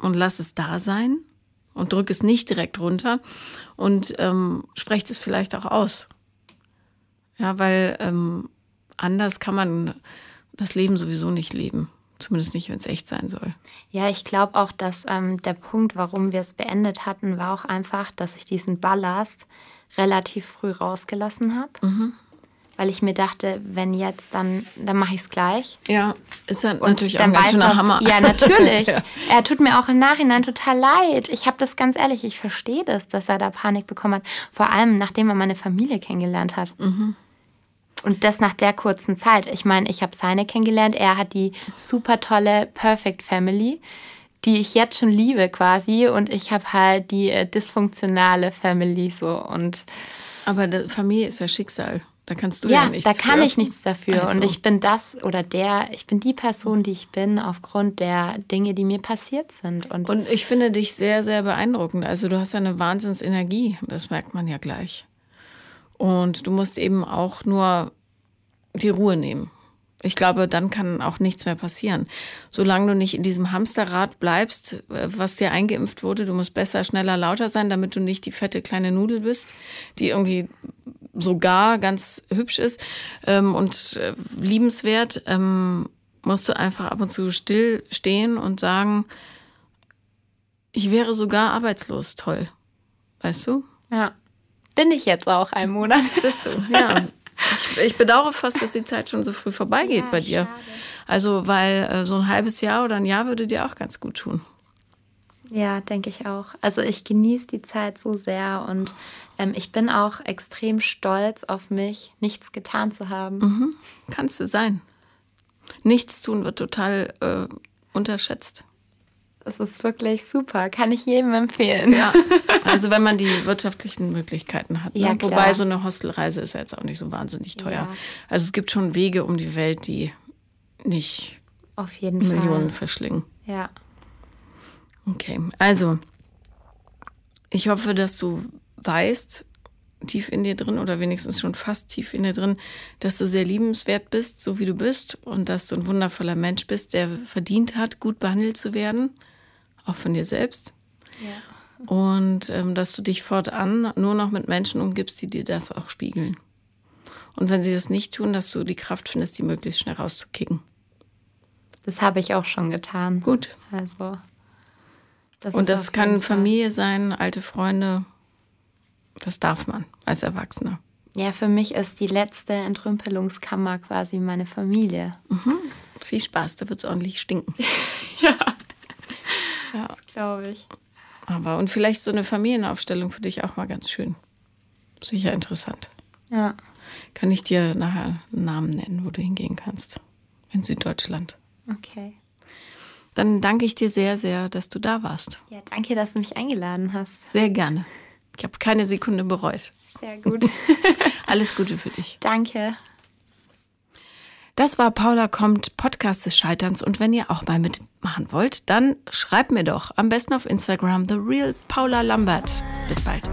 A: und lass es da sein und drück es nicht direkt runter und ähm, sprecht es vielleicht auch aus. Ja, weil ähm, anders kann man das Leben sowieso nicht leben. Zumindest nicht, wenn es echt sein soll.
B: Ja, ich glaube auch, dass ähm, der Punkt, warum wir es beendet hatten, war auch einfach, dass ich diesen Ballast relativ früh rausgelassen habe. Weil ich mir dachte, wenn jetzt, dann, dann mache ich es gleich.
A: Ja, ist ja
B: Und
A: natürlich auch ein ganz schöner
B: er,
A: Hammer.
B: Ja, natürlich.
A: Ja.
B: Er tut mir auch im Nachhinein total leid. Ich habe das ganz ehrlich, ich verstehe das, dass er da Panik bekommen hat. Vor allem, nachdem er meine Familie kennengelernt hat.
A: Mhm.
B: Und das nach der kurzen Zeit. Ich meine, ich habe seine kennengelernt. Er hat die super tolle Perfect Family, die ich jetzt schon liebe quasi. Und ich habe halt die äh, dysfunktionale Family so. Und
A: Aber Familie ist ja Schicksal. Da kannst du ja,
B: ja,
A: nichts
B: da kann
A: für.
B: ich nichts dafür.
A: Also.
B: Und ich bin das oder der, ich bin die Person, die ich bin, aufgrund der Dinge, die mir passiert sind. Und,
A: Und ich finde dich sehr, sehr beeindruckend. Also du hast ja eine Wahnsinnsenergie. Das merkt man ja gleich. Und du musst eben auch nur die Ruhe nehmen. Ich glaube, dann kann auch nichts mehr passieren. Solange du nicht in diesem Hamsterrad bleibst, äh, was dir eingeimpft wurde, du musst besser, schneller, lauter sein, damit du nicht die fette kleine Nudel bist, die irgendwie sogar ganz hübsch ist ähm, und äh, liebenswert, ähm, musst du einfach ab und zu still stehen und sagen, ich wäre sogar arbeitslos. Toll. Weißt du?
B: ja, bin ich jetzt auch einen Monat.
A: Bist du, ja. Ich, ich bedauere fast, dass die Zeit schon so früh vorbeigeht
B: Ja,
A: bei dir.
B: schade.
A: Also, weil äh, so ein halbes Jahr oder ein Jahr würde dir auch ganz gut tun.
B: Ja, denke ich auch. Also ich genieße die Zeit so sehr und ähm, ich bin auch extrem stolz auf mich, nichts getan zu haben.
A: Kannst du sein. Nichts tun wird total äh, unterschätzt.
B: Das ist wirklich super. Kann ich jedem empfehlen.
A: Ja. Also wenn man die wirtschaftlichen Möglichkeiten hat. Ne?
B: Ja.
A: Wobei so eine Hostelreise ist ja jetzt auch nicht so wahnsinnig teuer.
B: Ja.
A: Also es gibt schon Wege um die Welt, die nicht
B: Auf jeden
A: Millionen
B: Fall.
A: verschlingen.
B: Ja.
A: Okay, also Ich hoffe, dass du weißt, tief in dir drin oder wenigstens schon fast tief in dir drin, dass du sehr liebenswert bist, so wie du bist und dass du ein wundervoller Mensch bist, der verdient hat, gut behandelt zu werden, auch von dir selbst. Ja. Und ähm, dass du dich fortan nur noch mit Menschen umgibst, die dir das auch spiegeln. Und wenn sie das nicht tun, dass du die Kraft findest, die möglichst schnell rauszukicken.
B: Das habe ich auch schon getan.
A: Gut.
B: Also.
A: Das und das kann Familie sein, alte Freunde. Das darf man als Erwachsener.
B: Ja, für mich ist die letzte Entrümpelungskammer quasi meine Familie.
A: Mhm. Viel Spaß, da wird es ordentlich stinken.
B: ja. ja. Das glaube ich.
A: Aber und vielleicht so eine Familienaufstellung für dich auch mal ganz schön. Sicher interessant.
B: Ja.
A: Kann ich dir nachher einen Namen nennen, wo du hingehen kannst. In Süddeutschland.
B: Okay.
A: Dann danke ich dir sehr, sehr, dass du da warst.
B: Ja, danke, dass du mich eingeladen hast.
A: Sehr gerne. Ich habe keine Sekunde bereut.
B: Sehr gut.
A: Alles Gute für dich.
B: Danke.
A: Das war Paula kommt, Podcast des Scheiterns. Und wenn ihr auch mal mitmachen wollt, dann schreibt mir doch am besten auf Instagram The Real Paula Lambert. Bis bald.